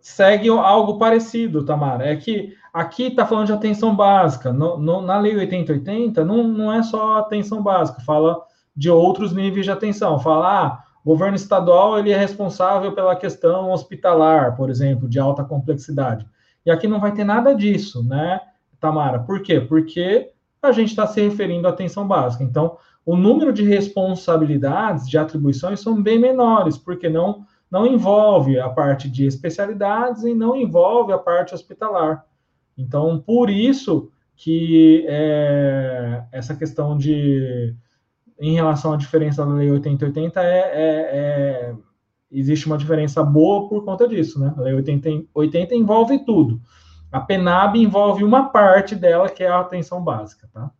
segue algo parecido, Tamara. É que aqui está falando de atenção básica. No, no, na Lei 8080, não, não é só atenção básica, fala de outros níveis de atenção. Fala, ah, o governo estadual ele é responsável pela questão hospitalar, por exemplo, de alta complexidade. E aqui não vai ter nada disso, né, Tamara? Por quê? Porque a gente está se referindo à atenção básica. Então, o número de responsabilidades, de atribuições, são bem menores, porque não não envolve a parte de especialidades e não envolve a parte hospitalar. Então, por isso que é, essa questão de, em relação à diferença da Lei 8080, é, é, é, existe uma diferença boa por conta disso, né? A Lei 80, 80 envolve tudo. A PENAB envolve uma parte dela, que é a atenção básica, tá?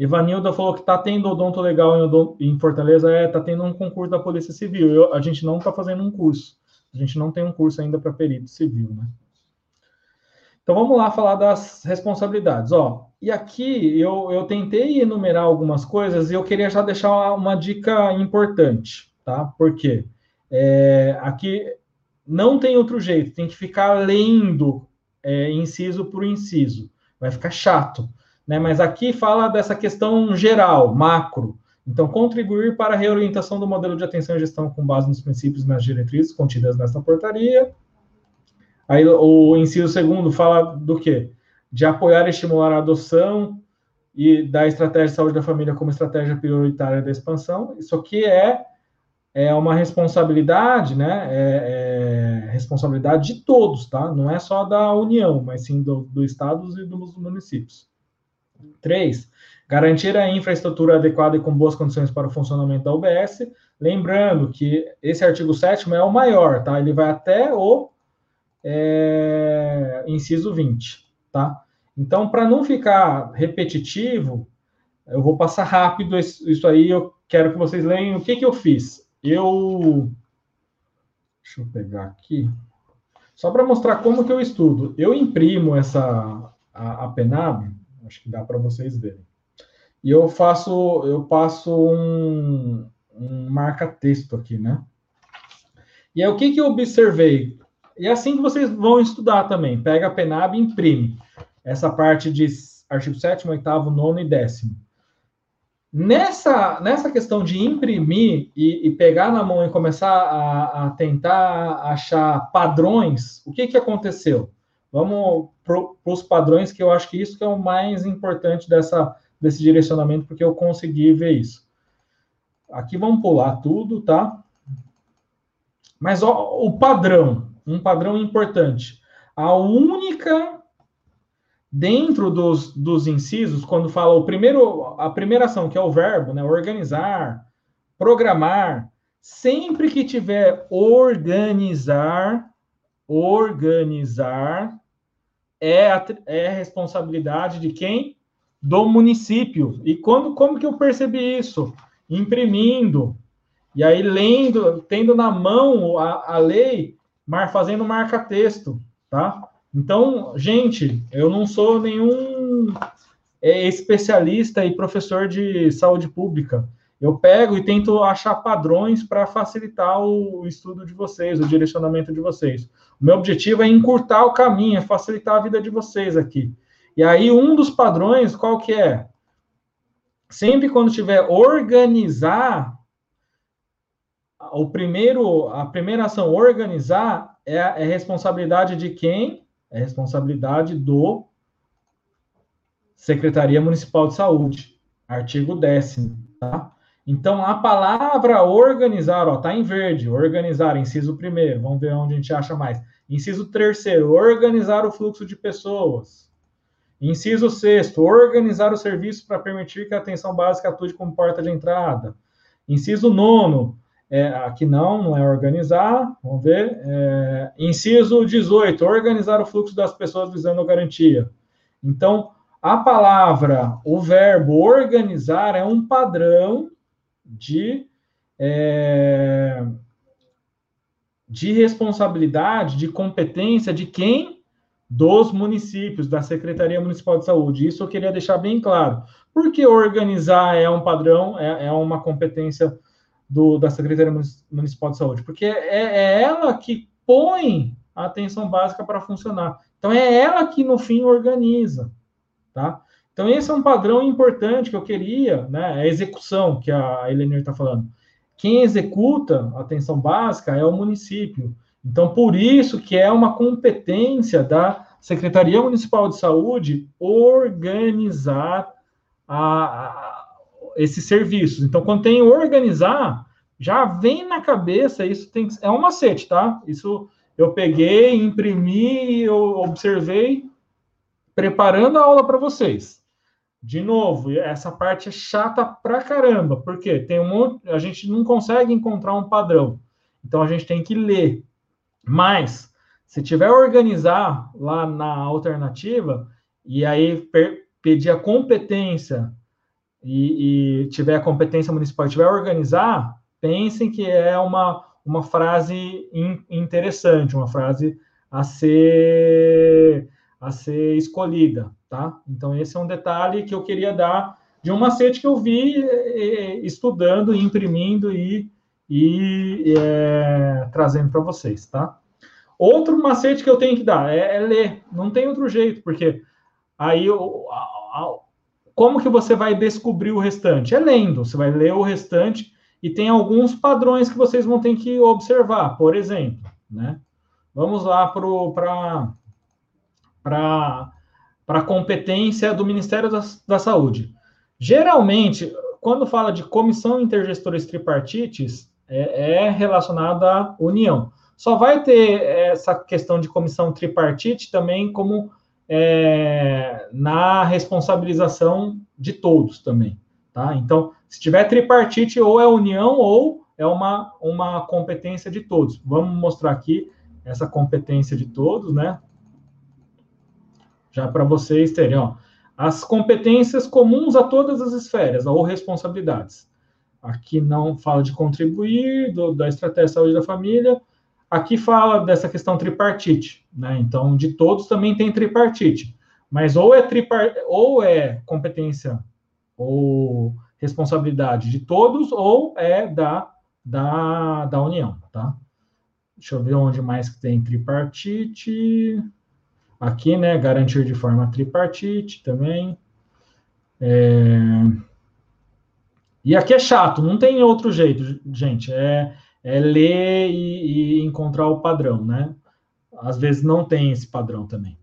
Ivanilda falou que está tendo odonto legal em, odonto, em Fortaleza, é, está tendo um concurso da Polícia Civil. Eu, a gente não está fazendo um curso. A gente não tem um curso ainda para perito civil, né? Então vamos lá falar das responsabilidades. Ó, e aqui eu, eu tentei enumerar algumas coisas e eu queria já deixar uma dica importante, tá? Por quê? É, aqui não tem outro jeito, tem que ficar lendo é, inciso por inciso. Vai ficar chato né? Mas aqui fala dessa questão geral, macro. Então, contribuir para a reorientação do modelo de atenção e gestão com base nos princípios e nas diretrizes contidas nesta portaria. Aí o inciso segundo fala do quê? De apoiar e estimular a adoção e da estratégia de saúde da família como estratégia prioritária da expansão. Isso aqui é, é uma responsabilidade, né? É, é responsabilidade de todos, tá? Não é só da União, mas sim do, do estados e dos municípios. Três, garantir a infraestrutura adequada e com boas condições para o funcionamento da UBS. Lembrando que esse artigo 7 é o maior, tá? Ele vai até o é, inciso 20, tá? Então, para não ficar repetitivo, eu vou passar rápido isso aí. Eu quero que vocês leiam o que, que eu fiz. Eu. Deixa eu pegar aqui. Só para mostrar como que eu estudo. Eu imprimo essa a, a Penab Acho que dá para vocês verem. E eu faço, eu passo um, um marca-texto aqui, né? E aí, o que, que eu observei? E é assim que vocês vão estudar também. Pega a PENAB e imprime. Essa parte de artigo 7 8 9 e 10 Nessa, nessa questão de imprimir e, e pegar na mão e começar a, a, tentar achar padrões, o que, que aconteceu? Vamos para os padrões, que eu acho que isso que é o mais importante dessa, desse direcionamento, porque eu consegui ver isso. Aqui vamos pular tudo, tá? Mas ó, o padrão, um padrão importante. A única dentro dos, dos incisos, quando fala o primeiro, a primeira ação, que é o verbo, né, organizar, programar, sempre que tiver organizar, organizar, é a, é a responsabilidade de quem? Do município. E quando, como que eu percebi isso? Imprimindo, e aí lendo, tendo na mão a, a lei, mar, fazendo marca-texto, tá? Então, gente, eu não sou nenhum é, especialista e professor de saúde pública. Eu pego e tento achar padrões para facilitar o estudo de vocês, o direcionamento de vocês. O meu objetivo é encurtar o caminho, é facilitar a vida de vocês aqui. E aí, um dos padrões, qual que é? Sempre quando tiver organizar, o primeiro, a primeira ação, organizar, é, é responsabilidade de quem? é responsabilidade do Secretaria Municipal de Saúde, artigo 10 tá? Então, a palavra organizar, ó, tá em verde, organizar, inciso primeiro, vamos ver onde a gente acha mais. Inciso terceiro, organizar o fluxo de pessoas. Inciso sexto, organizar o serviço para permitir que a atenção básica atue como porta de entrada. Inciso nono, é, aqui não, não é organizar. Vamos ver. É, inciso 18, organizar o fluxo das pessoas visando a garantia. Então, a palavra, o verbo organizar é um padrão de, é, de responsabilidade, de competência de quem? Dos municípios, da Secretaria Municipal de Saúde. Isso eu queria deixar bem claro. Porque organizar é um padrão, é, é uma competência do, da Secretaria Municipal de Saúde, porque é, é ela que põe a atenção básica para funcionar. Então, é ela que, no fim, organiza, tá? Então, esse é um padrão importante que eu queria, né? A execução, que a Elenir está falando. Quem executa a atenção básica é o município. Então, por isso que é uma competência da Secretaria Municipal de Saúde organizar a, a esses serviços. Então, quando tem organizar, já vem na cabeça, isso tem é um macete, tá? Isso eu peguei, imprimi, eu observei, preparando a aula para vocês. De novo, essa parte é chata pra caramba, porque tem um monte, a gente não consegue encontrar um padrão. Então a gente tem que ler. Mas se tiver organizar lá na alternativa e aí pedir a competência e, e tiver a competência municipal tiver organizar, pensem que é uma, uma frase in, interessante, uma frase a ser, a ser escolhida, tá? Então, esse é um detalhe que eu queria dar de um macete que eu vi estudando, imprimindo e, e é, trazendo para vocês, tá? Outro macete que eu tenho que dar é, é ler, não tem outro jeito, porque aí eu, como que você vai descobrir o restante? É lendo, você vai ler o restante e tem alguns padrões que vocês vão ter que observar. Por exemplo, né? Vamos lá para a competência do Ministério da, da Saúde. Geralmente, quando fala de comissão intergestores tripartites, é, é relacionado à União. Só vai ter essa questão de comissão tripartite também como é, na responsabilização de todos também, tá? Então, se tiver tripartite, ou é união ou é uma, uma competência de todos. Vamos mostrar aqui essa competência de todos, né? Já para vocês terem, ó, as competências comuns a todas as esferas, ou responsabilidades. Aqui não fala de contribuir, do, da estratégia de saúde da família, Aqui fala dessa questão tripartite, né? Então, de todos também tem tripartite, mas ou é tripar, ou é competência ou responsabilidade de todos, ou é da, da, da União, tá? Deixa eu ver onde mais que tem tripartite. Aqui, né? Garantir de forma tripartite também. É... E aqui é chato, não tem outro jeito, gente. É, é ler e, e encontrar o padrão, né? Às vezes não tem esse padrão também.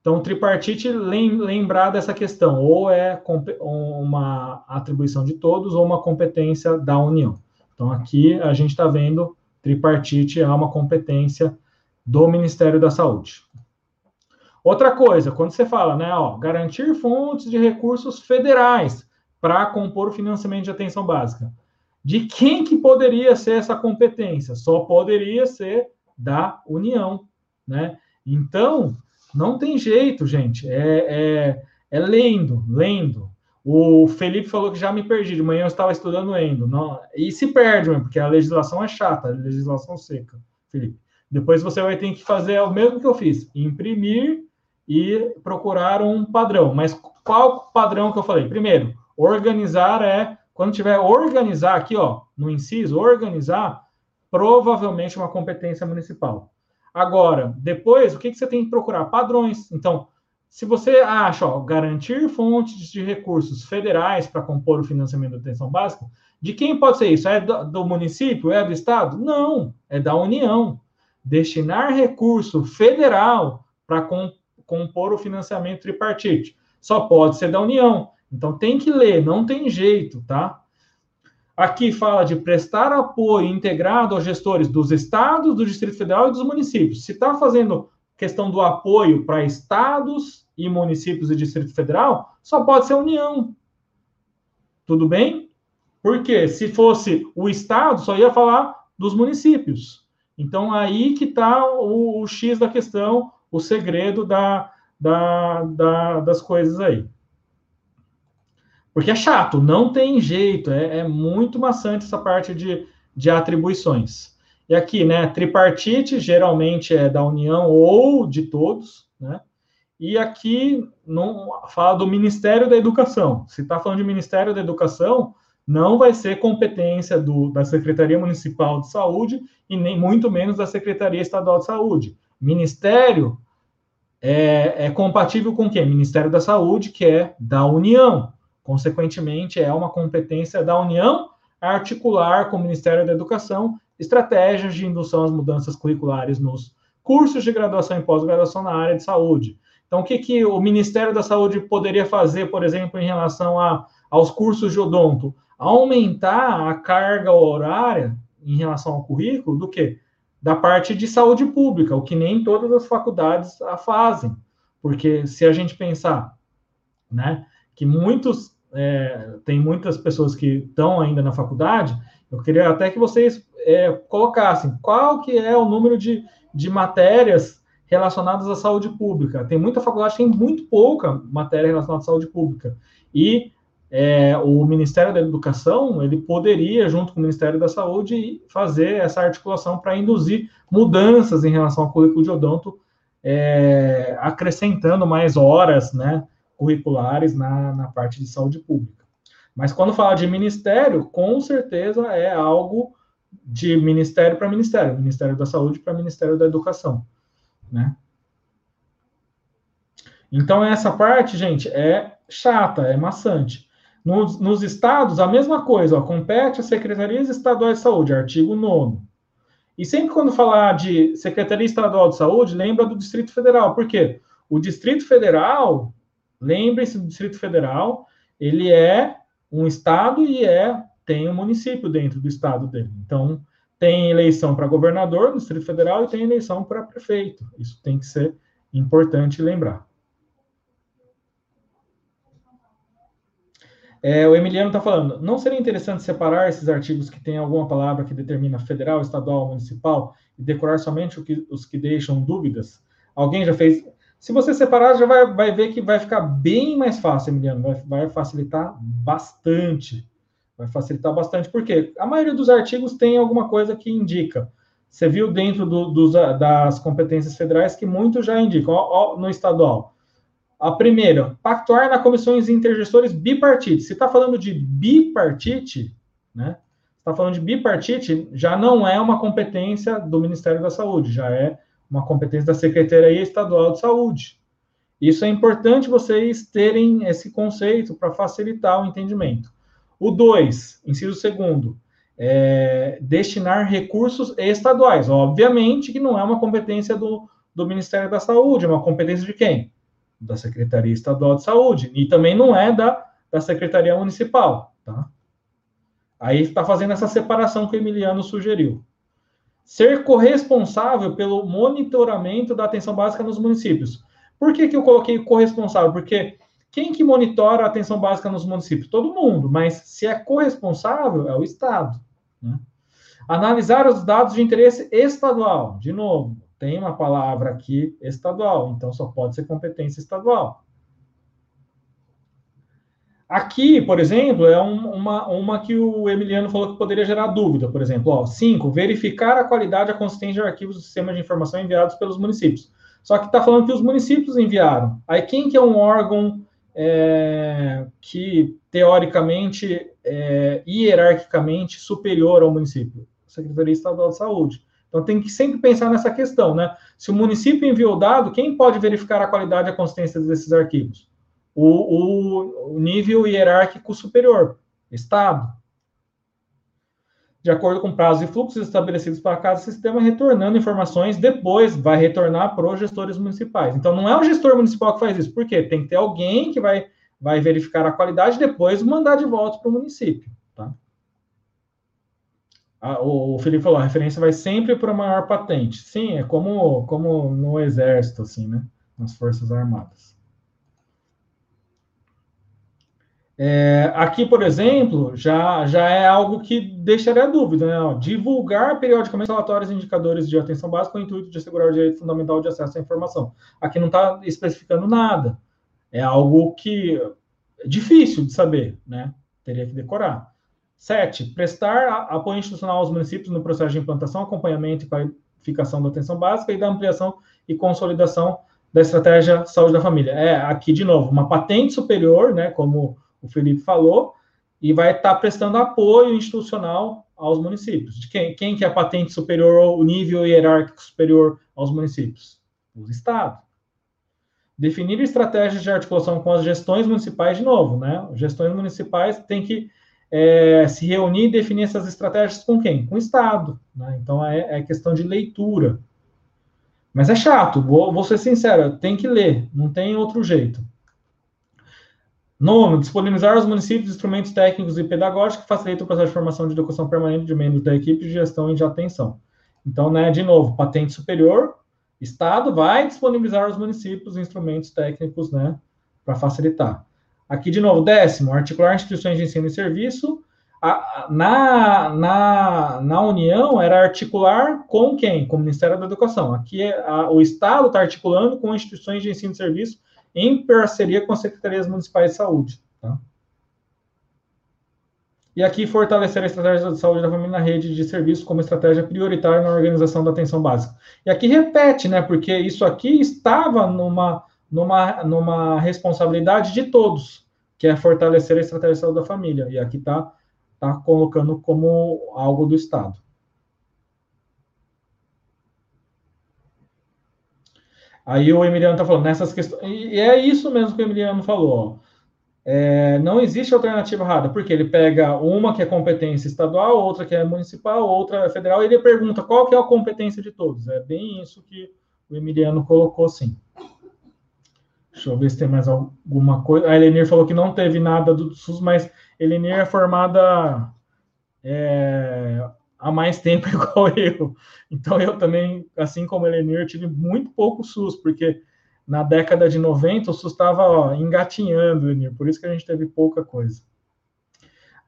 Então, tripartite, lembrar dessa questão, ou é uma atribuição de todos, ou uma competência da União. Então, aqui a gente está vendo tripartite é uma competência do Ministério da Saúde. Outra coisa, quando você fala, né, ó, garantir fontes de recursos federais para compor o financiamento de atenção básica. De quem que poderia ser essa competência? Só poderia ser da União, né? Então, não tem jeito, gente. É, é, é lendo, lendo. O Felipe falou que já me perdi. De manhã eu estava estudando Endo. Não, e se perde, porque a legislação é chata, a legislação seca, Felipe. Depois você vai ter que fazer o mesmo que eu fiz: imprimir e procurar um padrão. Mas qual padrão que eu falei? Primeiro, organizar é. Quando tiver organizar aqui, ó, no inciso, organizar, provavelmente uma competência municipal. Agora, depois, o que, que você tem que procurar? Padrões. Então, se você acha, ó, garantir fontes de recursos federais para compor o financiamento da atenção básica, de quem pode ser isso? É do, do município? É do Estado? Não, é da União. Destinar recurso federal para com, compor o financiamento tripartite. Só pode ser da União. Então tem que ler, não tem jeito, tá? Aqui fala de prestar apoio integrado aos gestores dos estados, do Distrito Federal e dos municípios. Se está fazendo questão do apoio para estados e municípios e Distrito Federal, só pode ser União. Tudo bem? Porque se fosse o estado, só ia falar dos municípios. Então, aí que está o, o, X da questão, o segredo da, da, da, das coisas aí. Porque é chato, não tem jeito, é, é muito maçante essa parte de, de atribuições. E aqui, né, tripartite geralmente é da União ou de todos, né? E aqui não fala do Ministério da Educação. Se está falando de Ministério da Educação, não vai ser competência do, da Secretaria Municipal de Saúde e nem muito menos da Secretaria Estadual de Saúde. Ministério é, é compatível com o quê? Ministério da Saúde, que é da União. Consequentemente, é uma competência da União articular com o Ministério da Educação estratégias de indução às mudanças curriculares nos cursos de graduação e pós-graduação na área de saúde. Então, o que, que o Ministério da Saúde poderia fazer, por exemplo, em relação a, aos cursos de odonto? Aumentar a carga horária em relação ao currículo do que? Da parte de saúde pública, o que nem todas as faculdades a fazem. Porque se a gente pensar, né, que muitos é, tem muitas pessoas que estão ainda na faculdade, eu queria até que vocês é, colocassem qual que é o número de, de matérias relacionadas à saúde pública. Tem muita faculdade que tem muito pouca matéria relacionada à saúde pública. E é, o Ministério da Educação, ele poderia, junto com o Ministério da Saúde, fazer essa articulação para induzir mudanças em relação ao currículo de odonto, é, acrescentando mais horas, né, curriculares na, na parte de saúde pública. Mas quando fala de ministério, com certeza é algo de ministério para ministério, Ministério da Saúde para Ministério da Educação, né? Então essa parte, gente, é chata, é maçante. Nos, nos estados, a mesma coisa, ó, compete às secretarias estaduais de saúde, artigo 9 E sempre quando falar de Secretaria Estadual de Saúde, lembra do Distrito Federal. Por quê? O Distrito Federal Lembre-se do Distrito Federal, ele é um estado e é tem um município dentro do estado dele. Então, tem eleição para governador no Distrito Federal e tem eleição para prefeito. Isso tem que ser importante lembrar. É, o Emiliano está falando, não seria interessante separar esses artigos que têm alguma palavra que determina federal, estadual, municipal e decorar somente que, os que deixam dúvidas? Alguém já fez? Se você separar, já vai, vai ver que vai ficar bem mais fácil, Emiliano. Vai, vai facilitar bastante. Vai facilitar bastante, porque a maioria dos artigos tem alguma coisa que indica. Você viu dentro do, dos, das competências federais que muito já indicam. Ó, ó, no estadual. A primeira, pactuar na comissões intergestores bipartite. Se está falando de bipartite, né? Está falando de bipartite, já não é uma competência do Ministério da Saúde, já é uma competência da Secretaria Estadual de Saúde. Isso é importante vocês terem esse conceito para facilitar o entendimento. O 2, inciso segundo, é, destinar recursos estaduais. Obviamente que não é uma competência do, do Ministério da Saúde, é uma competência de quem? Da Secretaria Estadual de Saúde. E também não é da, da Secretaria Municipal. Tá? Aí está fazendo essa separação que o Emiliano sugeriu. Ser corresponsável pelo monitoramento da atenção básica nos municípios. Por que, que eu coloquei corresponsável? Porque quem que monitora a atenção básica nos municípios? Todo mundo, mas se é corresponsável, é o Estado. Né? Analisar os dados de interesse estadual. De novo, tem uma palavra aqui estadual, então só pode ser competência estadual. Aqui, por exemplo, é um, uma, uma que o Emiliano falou que poderia gerar dúvida, por exemplo. Ó, cinco, verificar a qualidade e a consistência de arquivos do sistema de informação enviados pelos municípios. Só que está falando que os municípios enviaram. Aí quem que é um órgão é, que, teoricamente, é, hierarquicamente superior ao município? Secretaria Estadual de Saúde. Então tem que sempre pensar nessa questão, né? Se o município enviou o dado, quem pode verificar a qualidade e a consistência desses arquivos? O, o, o nível hierárquico superior, Estado. De acordo com prazos e fluxos estabelecidos para cada sistema, retornando informações, depois vai retornar para os gestores municipais. Então, não é o gestor municipal que faz isso, por quê? Tem que ter alguém que vai, vai verificar a qualidade depois mandar de volta para o município. Tá? O Felipe falou, a referência vai sempre para a maior patente. Sim, é como, como no exército, assim, né? Nas Forças Armadas. É, aqui, por exemplo, já, já é algo que deixaria dúvida, né? Divulgar periodicamente relatórios e indicadores de atenção básica com o intuito de assegurar o direito fundamental de acesso à informação. Aqui não está especificando nada. É algo que é difícil de saber, né? Teria que decorar. Sete, prestar apoio institucional aos municípios no processo de implantação, acompanhamento e qualificação da atenção básica e da ampliação e consolidação da estratégia saúde da família. É, aqui, de novo, uma patente superior, né, como o Felipe falou, e vai estar prestando apoio institucional aos municípios. De quem, quem que é a patente superior, o nível hierárquico superior aos municípios? Os estados. Definir estratégias de articulação com as gestões municipais, de novo, né? Gestões municipais têm que é, se reunir e definir essas estratégias com quem? Com o Estado. Né? Então é, é, questão de leitura. Mas é chato, vou, vou ser sincero, tem que ler, não tem outro jeito. Nono, disponibilizar aos municípios instrumentos técnicos e pedagógicos que facilitam o processo de formação de educação permanente de membros da equipe de gestão e de atenção. Então, né, de novo, patente superior, Estado vai disponibilizar aos municípios instrumentos técnicos, né, para facilitar. Aqui, de novo, décimo, articular instituições de ensino e serviço. A, na, na, na União, era articular com quem? Com o Ministério da Educação. Aqui, a, o Estado está articulando com instituições de ensino e serviço em parceria com as secretarias municipais de saúde. Tá? E aqui, fortalecer a estratégia de saúde da família na rede de serviços como estratégia prioritária na organização da atenção básica. E aqui repete, né? Porque isso aqui estava numa numa, numa responsabilidade de todos, que é fortalecer a estratégia de saúde da família. E aqui está tá colocando como algo do Estado. Aí o Emiliano está falando nessas questões. E é isso mesmo que o Emiliano falou. É, não existe alternativa errada, porque ele pega uma que é competência estadual, outra que é municipal, outra é federal, e ele pergunta qual que é a competência de todos. É bem isso que o Emiliano colocou, sim. Deixa eu ver se tem mais alguma coisa. A Elenir falou que não teve nada do SUS, mas Elenir é formada é, há mais tempo igual eu. Então eu também, assim como Elenir, tive muito pouco SUS, porque na década de 90 o SUS estava engatinhando, Elenir, por isso que a gente teve pouca coisa.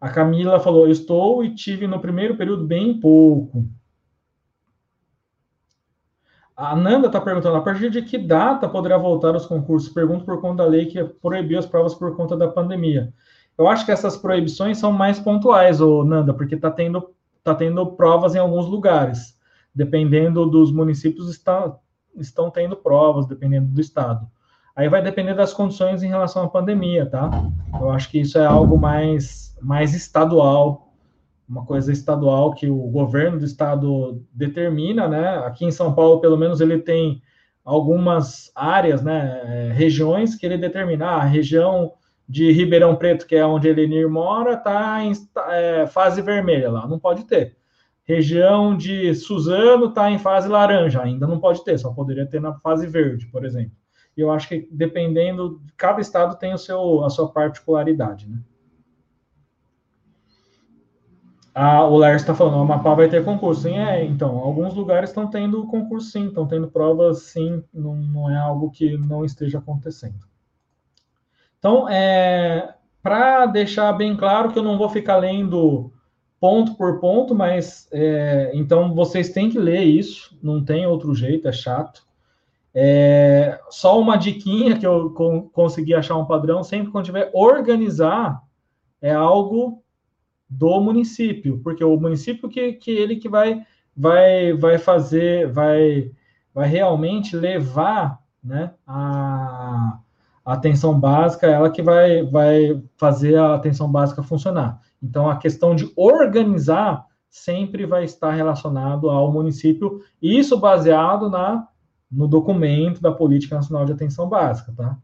A Camila falou: estou e tive no primeiro período bem pouco. A Nanda está perguntando, a partir de que data poderá voltar os concursos? Pergunto por conta da lei que proibiu as provas por conta da pandemia. Eu acho que essas proibições são mais pontuais, ô Nanda, porque está tendo, tá tendo provas em alguns lugares. Dependendo dos municípios, está, estão tendo provas, dependendo do estado. Aí vai depender das condições em relação à pandemia, tá? Eu acho que isso é algo mais, mais estadual, uma coisa estadual que o governo do estado determina, né? Aqui em São Paulo, pelo menos, ele tem algumas áreas, né, regiões que ele determina. Ah, a região de Ribeirão Preto, que é onde Elenir mora, está em é, fase vermelha lá, não pode ter. Região de Suzano está em fase laranja, ainda não pode ter, só poderia ter na fase verde, por exemplo. E eu acho que dependendo, cada estado tem o seu, a sua particularidade, né? Ah, o Lars está falando, o Amapá vai ter concurso. Sim, é, então, alguns lugares estão tendo concurso sim, estão tendo provas sim, não, não é algo que não esteja acontecendo. Então, é, para deixar bem claro que eu não vou ficar lendo ponto por ponto, mas é, então vocês têm que ler isso, não tem outro jeito, é chato. É, só uma diquinha que eu consegui achar um padrão, sempre quando tiver organizar, é algo do município, porque o município que, que ele que vai vai vai fazer, vai vai realmente levar, né, a, a atenção básica, ela que vai vai fazer a atenção básica funcionar. Então a questão de organizar sempre vai estar relacionado ao município, isso baseado na no documento da Política Nacional de Atenção Básica, tá?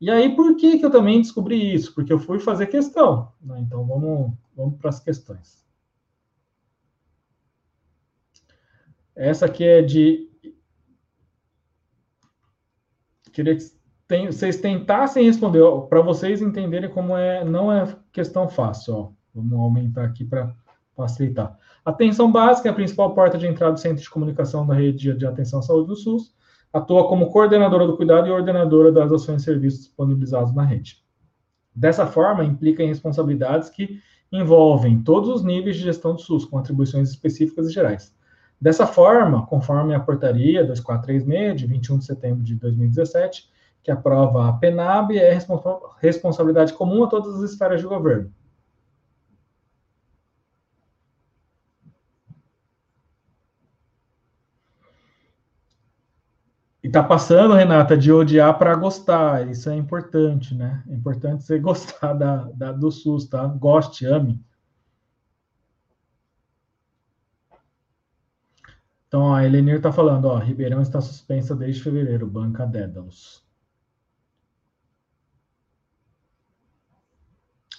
E aí, por que, que eu também descobri isso? Porque eu fui fazer questão. Né? Então, vamos, vamos para as questões. Essa aqui é de. Queria que vocês tentassem responder, para vocês entenderem como é, não é questão fácil. Ó. Vamos aumentar aqui para facilitar. Atenção básica é a principal porta de entrada do centro de comunicação da rede de atenção à saúde do SUS atua como coordenadora do cuidado e ordenadora das ações e serviços disponibilizados na rede. Dessa forma, implica em responsabilidades que envolvem todos os níveis de gestão do SUS, com atribuições específicas e gerais. Dessa forma, conforme a portaria 2436, de 21 de setembro de 2017, que aprova a PENAB, é responsabilidade comum a todas as esferas de governo, E tá passando, Renata, de odiar para gostar. Isso é importante, né? É importante você gostar da, da, do SUS, tá? Goste, ame. Então, a Elenir está falando, ó, Ribeirão está suspensa desde fevereiro, banca Dédalos.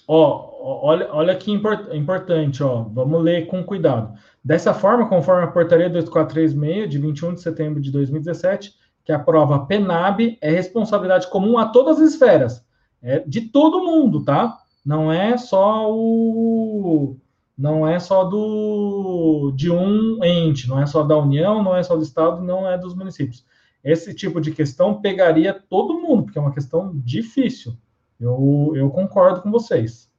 Ó, olha, olha que import, importante, ó, vamos ler com cuidado. Dessa forma, conforme a portaria 2436, de 21 de setembro de 2017, que a prova PENAB é responsabilidade comum a todas as esferas, é de todo mundo, tá? Não é só o não é só do de um ente, não é só da União, não é só do Estado, não é dos municípios. Esse tipo de questão pegaria todo mundo, porque é uma questão difícil. Eu, eu concordo com vocês.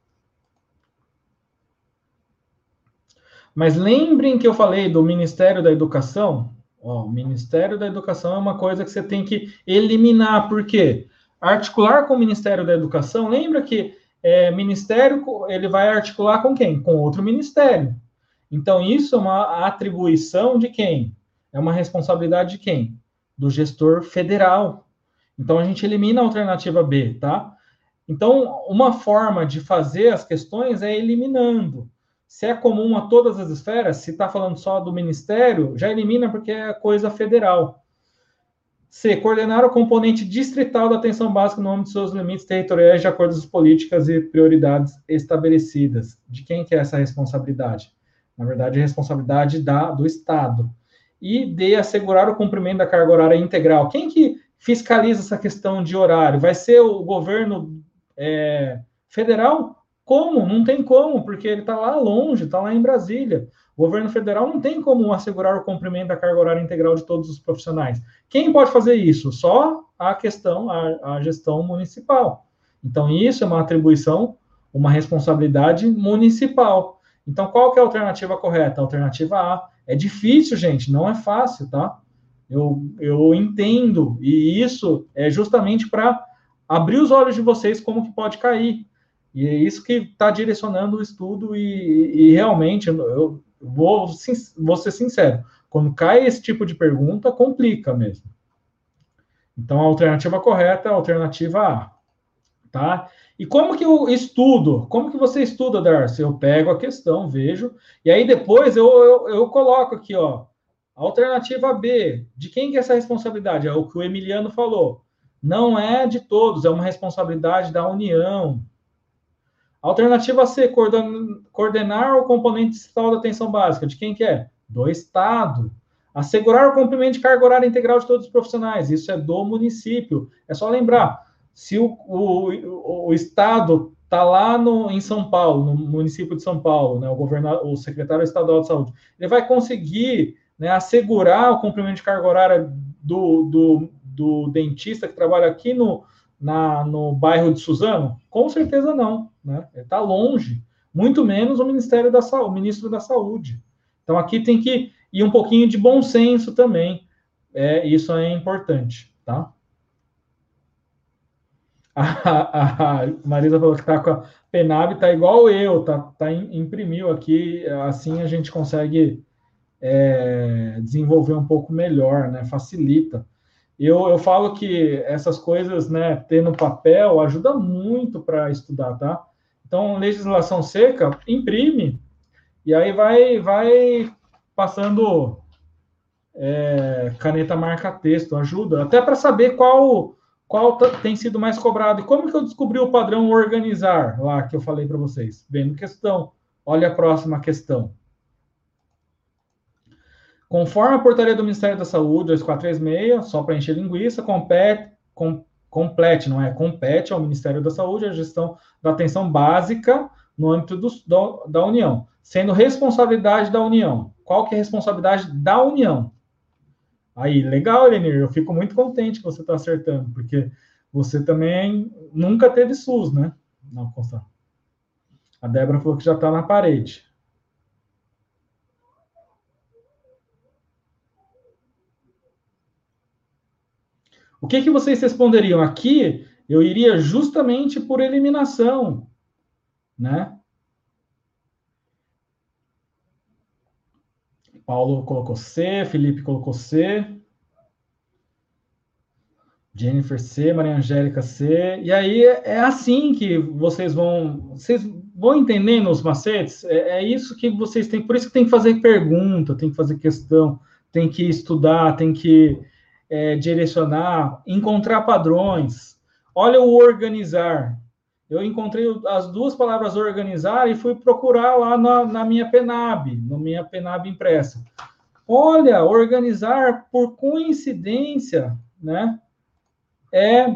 Mas lembrem que eu falei do Ministério da Educação, Ó, o Ministério da Educação é uma coisa que você tem que eliminar, por quê? Articular com o Ministério da Educação, lembra que é, Ministério ele vai articular com quem? Com outro ministério. Então, isso é uma atribuição de quem? É uma responsabilidade de quem? Do gestor federal. Então, a gente elimina a alternativa B, tá? Então, uma forma de fazer as questões é eliminando. Se é comum a todas as esferas, se está falando só do ministério, já elimina porque é coisa federal. C. Coordenar o componente distrital da atenção básica no âmbito de seus limites territoriais de acordo com as políticas e prioridades estabelecidas. De quem que é essa responsabilidade? Na verdade, é responsabilidade da, do Estado. E D. Assegurar o cumprimento da carga horária integral. Quem que fiscaliza essa questão de horário? Vai ser o governo é, federal? Como? Não tem como, porque ele está lá longe, está lá em Brasília. O governo federal não tem como assegurar o cumprimento da carga horária integral de todos os profissionais. Quem pode fazer isso? Só a questão, a, a gestão municipal. Então, isso é uma atribuição, uma responsabilidade municipal. Então, qual que é a alternativa correta? Alternativa A. É difícil, gente, não é fácil, tá? Eu, eu entendo, e isso é justamente para abrir os olhos de vocês como que pode cair. E é isso que está direcionando o estudo, e, e realmente, eu vou, vou ser sincero, quando cai esse tipo de pergunta, complica mesmo. Então, a alternativa correta é a alternativa A. Tá? E como que eu estudo? Como que você estuda, Darcy? Eu pego a questão, vejo, e aí depois eu, eu, eu coloco aqui, ó, alternativa B. De quem que é essa responsabilidade? É o que o Emiliano falou. Não é de todos, é uma responsabilidade da União. Alternativa C, coordenar o componente estatal da atenção básica. De quem que é? Do Estado. Assegurar o cumprimento de carga horária integral de todos os profissionais. Isso é do município. É só lembrar, se o, o, o Estado está lá no, em São Paulo, no município de São Paulo, né, o, governador, o secretário estadual de saúde, ele vai conseguir né, assegurar o cumprimento de carga horária do, do, do dentista que trabalha aqui no, na, no bairro de Suzano? Com certeza não, né? Está longe, muito menos o Ministério da Saúde, o ministro da Saúde. Então aqui tem que ir um pouquinho de bom senso também. É, isso é importante, tá? A, a, a Marisa falou que está com a Penab, está igual eu, tá, tá imprimiu aqui, assim a gente consegue é, desenvolver um pouco melhor, né? Facilita. Eu, eu falo que essas coisas, né, ter no papel ajuda muito para estudar, tá? Então, legislação seca, imprime, e aí vai, vai passando é, caneta marca texto, ajuda, até para saber qual qual tem sido mais cobrado. E como que eu descobri o padrão organizar lá que eu falei para vocês? Vendo questão. Olha a próxima questão. Conforme a portaria do Ministério da Saúde, 2436, só para encher linguiça, compete, com, complete, não é? Compete ao Ministério da Saúde a gestão da atenção básica no âmbito do, do, da União, sendo responsabilidade da União. Qual que é a responsabilidade da União? Aí, legal, Elenir, eu fico muito contente que você está acertando, porque você também nunca teve SUS, né? Não, Constância. A Débora falou que já está na parede. O que, que vocês responderiam? Aqui eu iria justamente por eliminação, né? Paulo colocou C, Felipe colocou C, Jennifer C, Maria Angélica C. E aí é assim que vocês vão, vocês vão entendendo os macetes. É, é isso que vocês têm, por isso que tem que fazer pergunta, tem que fazer questão, tem que estudar, tem que é, direcionar, encontrar padrões. Olha o organizar. Eu encontrei as duas palavras organizar e fui procurar lá na, na minha Penab, na minha Penab impressa. Olha, organizar por coincidência, né? É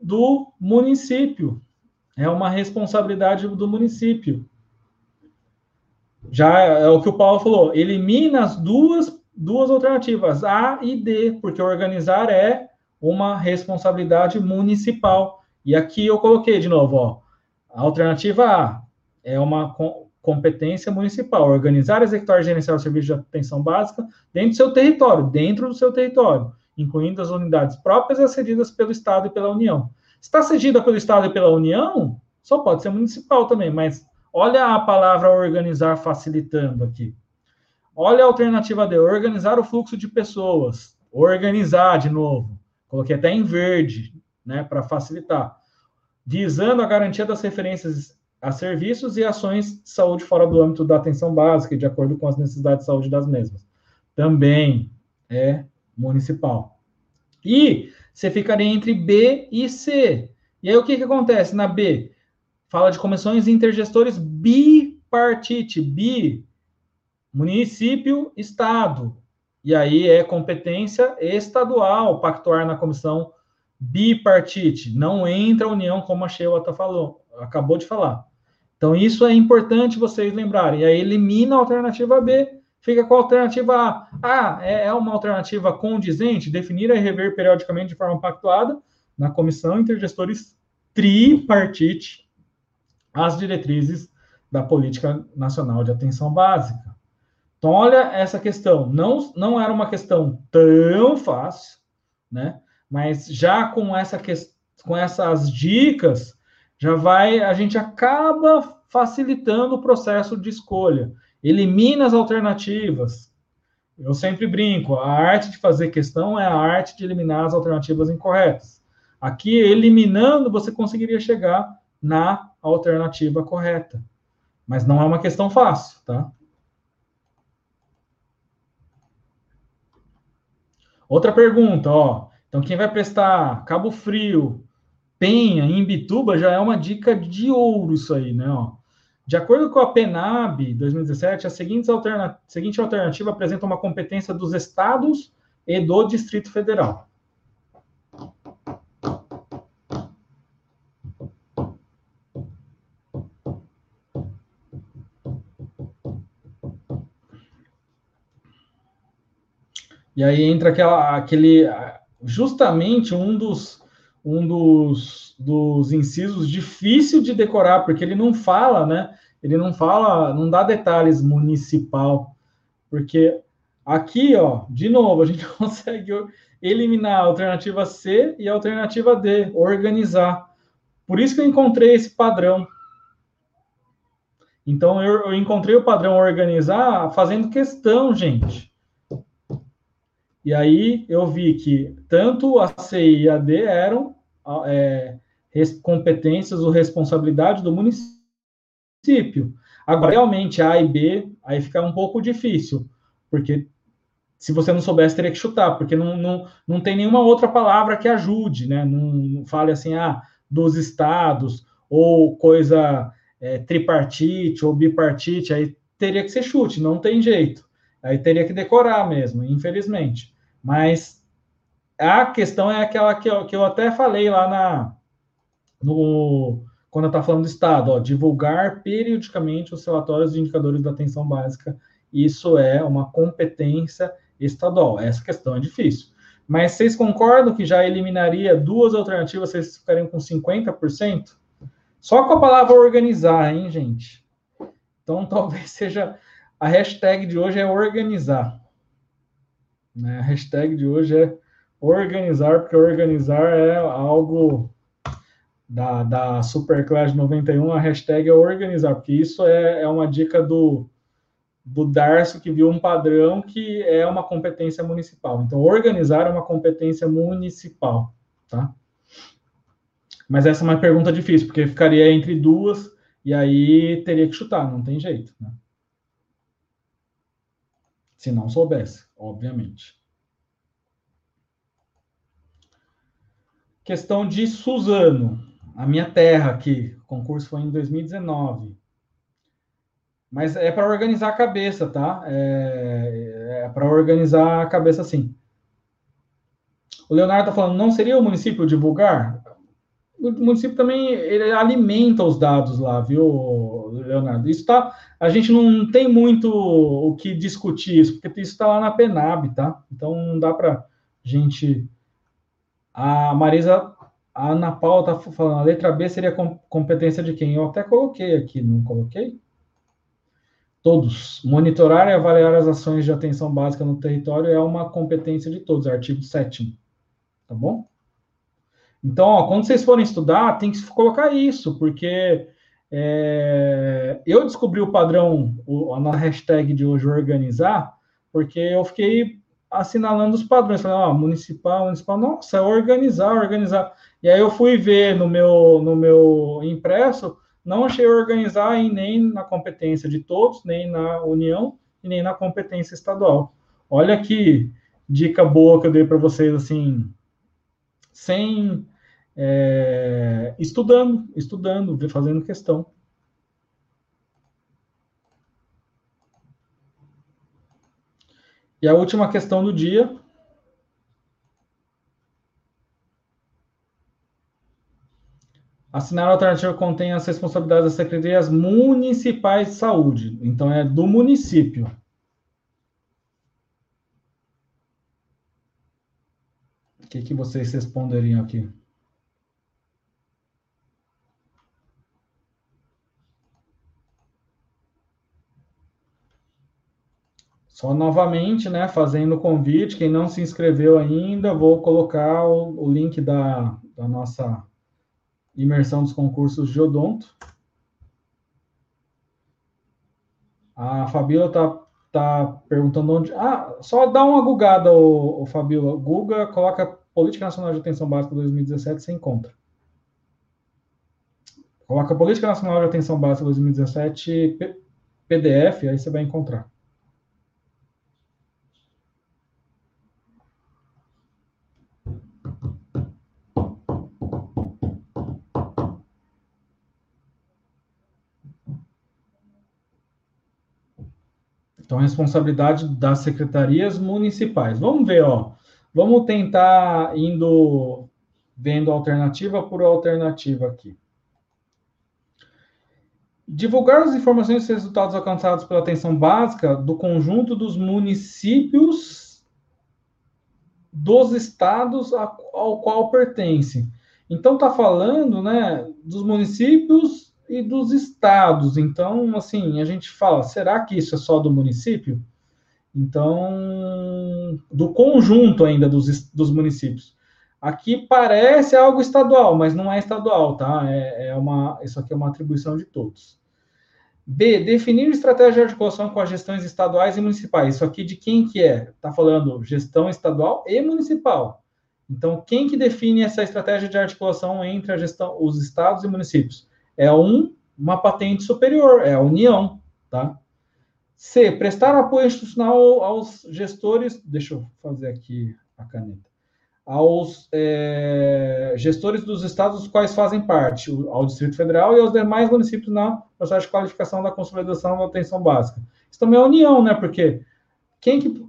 do município. É uma responsabilidade do município. Já é o que o Paulo falou, elimina as duas duas alternativas, A e D, porque organizar é uma responsabilidade municipal. E aqui eu coloquei de novo, ó, a alternativa A é uma competência municipal, organizar, executar e gerenciar o serviço de atenção básica dentro do seu território, dentro do seu território, incluindo as unidades próprias cedidas pelo Estado e pela União. Está cedida pelo Estado e pela União, só pode ser municipal também, mas olha a palavra organizar facilitando aqui. Olha a alternativa D, organizar o fluxo de pessoas. Organizar de novo. Coloquei até em verde, né, para facilitar. Visando a garantia das referências a serviços e ações de saúde fora do âmbito da atenção básica de acordo com as necessidades de saúde das mesmas. Também é municipal. E você ficaria entre B e C. E aí o que, que acontece na B? Fala de comissões intergestores bipartite, bi município, estado. E aí é competência estadual pactuar na comissão bipartite. Não entra a União, como a Sheila tá falou, acabou de falar. Então, isso é importante vocês lembrarem. E aí elimina a alternativa B, fica com a alternativa A. Ah, é, é uma alternativa condizente, definir e rever periodicamente de forma pactuada na comissão intergestores tripartite as diretrizes da Política Nacional de Atenção Básica. Então, olha essa questão. Não, não era uma questão tão fácil, né? Mas já com, essa que, com essas dicas, já vai, a gente acaba facilitando o processo de escolha. Elimina as alternativas. Eu sempre brinco, a arte de fazer questão é a arte de eliminar as alternativas incorretas. Aqui, eliminando, você conseguiria chegar na alternativa correta. Mas não é uma questão fácil, tá? Outra pergunta, ó. Então, quem vai prestar Cabo Frio, Penha, Imbituba, já é uma dica de ouro isso aí, né? Ó. De acordo com a PENAB 2017, a seguinte, alterna seguinte alternativa apresenta uma competência dos estados e do Distrito Federal. E aí entra aquela, aquele, justamente um dos, um dos, dos incisos difícil de decorar, porque ele não fala, né? Ele não fala, não dá detalhes municipal, porque aqui, ó, de novo, a gente consegue eliminar a alternativa C e a alternativa D, organizar. Por isso que eu encontrei esse padrão. Então, eu, eu encontrei o padrão organizar fazendo questão, gente. E aí eu vi que tanto a C e a D eram é, competências ou responsabilidade do município. Agora, realmente, A e B, aí fica um pouco difícil, porque se você não soubesse, teria que chutar, porque não, não, não tem nenhuma outra palavra que ajude, né? Não, não fale assim, ah, dos estados, ou coisa é, tripartite ou bipartite, aí teria que ser chute, não tem jeito. Aí teria que decorar mesmo, infelizmente. Mas a questão é aquela que eu, que eu até falei lá na no quando eu estava falando do Estado, ó, divulgar periodicamente os relatórios de indicadores da atenção básica. Isso é uma competência estadual. Essa questão é difícil. Mas vocês concordam que já eliminaria duas alternativas, vocês ficariam com 50%? Só com a palavra organizar, hein, gente? Então, talvez seja. A hashtag de hoje é organizar. Né? A hashtag de hoje é organizar, porque organizar é algo da, da Superclass 91, a hashtag é organizar, porque isso é, é uma dica do, do que viu um padrão que é uma competência municipal. Então, organizar é uma competência municipal, tá? Mas essa é uma pergunta difícil, porque ficaria entre duas, e aí teria que chutar, não tem jeito, né? Se não soubesse obviamente. Questão de Suzano, a minha terra aqui. O concurso foi em 2019. Mas é para organizar a cabeça, tá? É, é para organizar a cabeça assim. O Leonardo está falando, não seria o município divulgar? O município também ele alimenta os dados lá, viu, Leonardo? Isso tá. A gente não tem muito o que discutir isso, porque isso está lá na Penab, tá? Então não dá para gente. A Marisa, a Ana Paula tá falando, a letra B seria competência de quem? Eu até coloquei aqui, não coloquei? Todos. Monitorar e avaliar as ações de atenção básica no território é uma competência de todos, artigo 7 Tá bom? Então, ó, quando vocês forem estudar, tem que colocar isso, porque é, eu descobri o padrão na hashtag de hoje organizar, porque eu fiquei assinalando os padrões, falei, ó, municipal, municipal, nossa, é organizar, organizar. E aí eu fui ver no meu, no meu impresso, não achei organizar em, nem na competência de todos, nem na União, e nem na competência estadual. Olha que dica boa que eu dei para vocês, assim, sem é, estudando, estudando, fazendo questão. E a última questão do dia. Assinar a alternativa contém as responsabilidades das secretarias municipais de saúde. Então, é do município. O que, que vocês responderiam aqui? Só novamente, né, fazendo o convite, quem não se inscreveu ainda, vou colocar o, o link da, da nossa imersão dos concursos de odonto. A Fabíola está tá perguntando onde. Ah, só dá uma gugada, o, o Fabíola. Guga coloca Política Nacional de Atenção Básica 2017, você encontra. Coloca Política Nacional de Atenção Básica 2017 PDF, aí você vai encontrar. Então, responsabilidade das secretarias municipais. Vamos ver, ó. Vamos tentar indo vendo alternativa por alternativa aqui. Divulgar as informações e resultados alcançados pela atenção básica do conjunto dos municípios dos estados ao qual pertence. Então, está falando né, dos municípios e dos estados. Então, assim, a gente fala, será que isso é só do município? Então, do conjunto ainda dos, dos municípios. Aqui parece algo estadual, mas não é estadual, tá? É, é uma, isso aqui é uma atribuição de todos. B, definir estratégia de articulação com as gestões estaduais e municipais. Isso aqui de quem que é? Está falando gestão estadual e municipal. Então, quem que define essa estratégia de articulação entre a gestão, os estados e municípios? É um, uma patente superior, é a União, tá? C, prestar apoio institucional aos gestores, deixa eu fazer aqui a caneta, aos é, gestores dos estados dos quais fazem parte, ao Distrito Federal e aos demais municípios na processo de qualificação da consolidação da atenção básica. Isso também é união, né? Porque quem que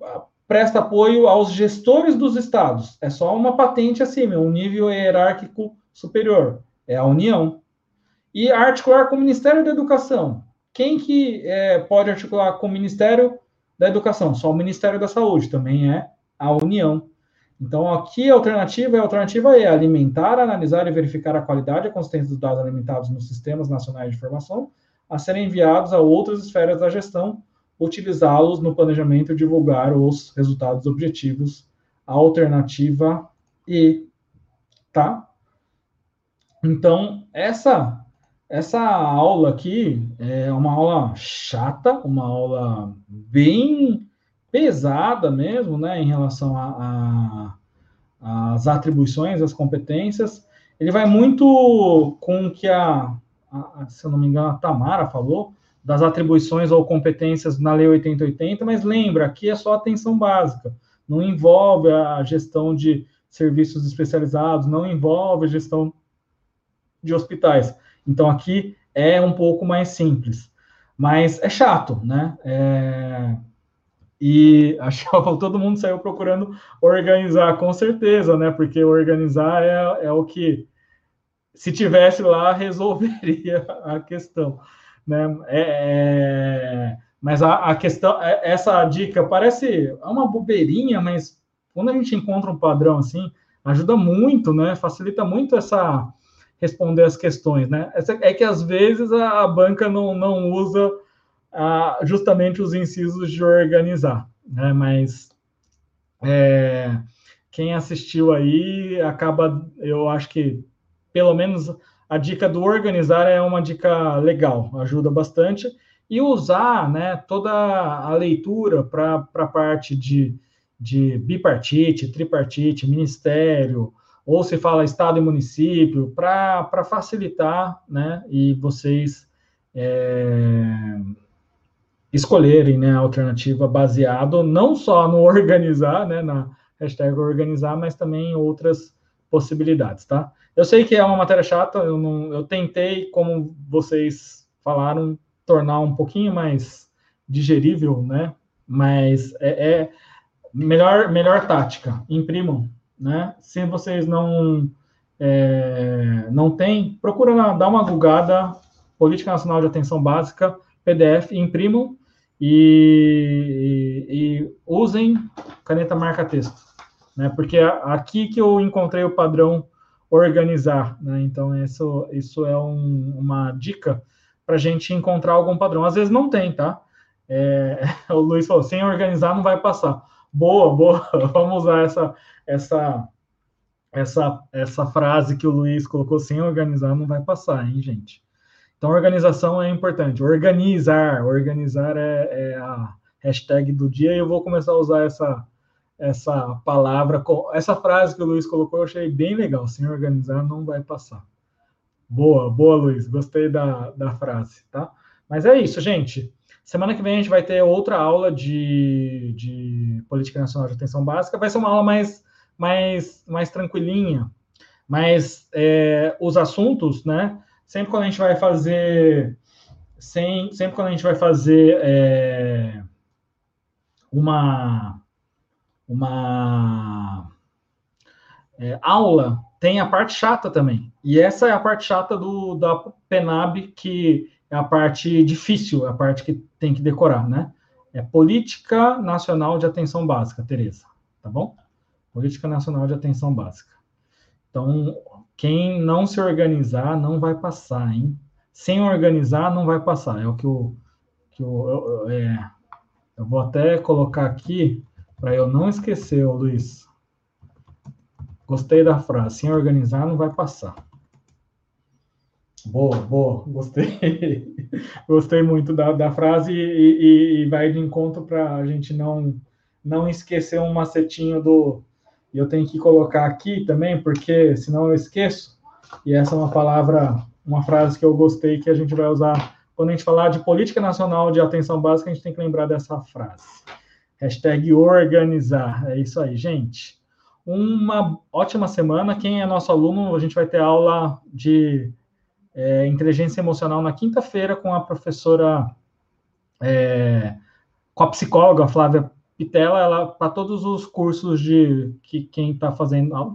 presta apoio aos gestores dos estados? É só uma patente acima, um nível hierárquico superior. É a união. E articular com o Ministério da Educação. Quem que é, pode articular com o Ministério da Educação? Só o Ministério da Saúde, também é a União. Então, aqui a alternativa, a alternativa é alimentar, analisar e verificar a qualidade e a consistência dos dados alimentados nos sistemas nacionais de informação a serem enviados a outras esferas da gestão, utilizá-los no planejamento e divulgar os resultados objetivos. A alternativa E, tá? Então, essa essa aula aqui é uma aula chata, uma aula bem pesada mesmo, né, em relação às atribuições, às competências. Ele vai muito com o que a, a, se eu não me engano, a Tamara falou, das atribuições ou competências na Lei 8080, mas lembra, aqui é só atenção básica, não envolve a gestão de serviços especializados, não envolve a gestão de hospitais. Então, aqui é um pouco mais simples, mas é chato, né? É, e que todo mundo saiu procurando organizar, com certeza, né? Porque organizar é, é o que, se tivesse lá, resolveria a questão. Né? É, é, mas a, a, questão, é, essa dica parece uma bobeirinha, mas quando a gente encontra um padrão assim, ajuda muito, né? Facilita muito essa responder as questões, né? É que às vezes a, a banca não, não usa justamente os incisos de organizar, né? Mas é, quem assistiu aí acaba, eu acho que pelo menos a dica do organizar é uma dica legal, ajuda bastante. E usar né, toda a leitura para a parte de, de bipartite, tripartite, ministério, ou se fala estado e município, para facilitar né, e vocês é, escolherem né, a alternativa baseado não só no organizar, né, na hashtag organizar, mas também em outras possibilidades, tá? Eu sei que é uma matéria chata, eu, não, eu tentei, como vocês falaram, tornar um pouquinho mais digerível, né? Mas é, é melhor, melhor tática, imprimam, né? Se vocês não é, não tem, procura dar uma googada, Política Nacional de Atenção Básica, PDF, imprimam e, e, e usem caneta marca-texto, né? Porque é aqui que eu encontrei o padrão organizar, né? Então, isso, isso é um, uma dica para a gente encontrar algum padrão. Às vezes não tem, tá? É, o Luiz falou, sem organizar não vai passar. Boa, boa, vamos usar essa, essa, essa, essa frase que o Luiz colocou, sem organizar não vai passar, hein, gente? Então, organização é importante. Organizar, organizar é, é a hashtag do dia e eu vou começar a usar essa, essa palavra, essa frase que o Luiz colocou, eu achei bem legal. Sem organizar, não vai passar. Boa, boa, Luiz. Gostei da, da frase, tá? Mas é isso, gente. Semana que vem a gente vai ter outra aula de, de Política Nacional de Atenção Básica. Vai ser uma aula mais, mais, mais tranquilinha. Mas é, os assuntos, né? Sempre quando a gente vai fazer sem, sempre quando a gente vai fazer é, uma, uma é, aula, tem a parte chata também. E essa é a parte chata do, da PENAB, que é a parte difícil, a parte que tem que decorar, né? É Política Nacional de Atenção Básica, Tereza, tá bom? Política Nacional de Atenção Básica. Então, quem não se organizar não vai passar, hein? Sem organizar não vai passar. É o que o que o, eu, é, eu vou até colocar aqui para eu não esquecer, Luiz. Gostei da frase. Sem organizar não vai passar. Boa, boa, gostei. gostei muito da, da frase e, e, e vai de encontro para a gente não, não esquecer um macetinho do. E eu tenho que colocar aqui também, porque senão eu esqueço. E essa é uma palavra, uma frase que eu gostei que a gente vai usar quando a gente falar de política nacional de atenção básica, a gente tem que lembrar dessa frase. Hashtag organizar. É isso aí, gente. Uma ótima semana. Quem é nosso aluno, a gente vai ter aula de é, inteligência emocional na quinta-feira com a professora, é, com a psicóloga Flávia Pitela, ela para todos os cursos de que quem está fazendo a,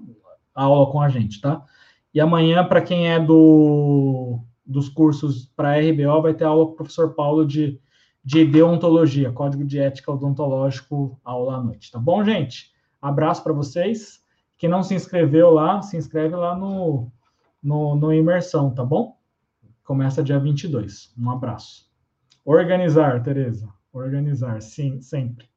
a aula com a gente, tá? E amanhã, para quem é do dos cursos para RBO, vai ter aula com o professor Paulo de, de deontologia, código de ética odontológico, aula à noite. Tá bom, gente? Abraço para vocês. Quem não se inscreveu lá, se inscreve lá no, no, no Imersão, tá bom? Começa dia 22. Um abraço. Organizar, Tereza. Organizar, sim, sempre.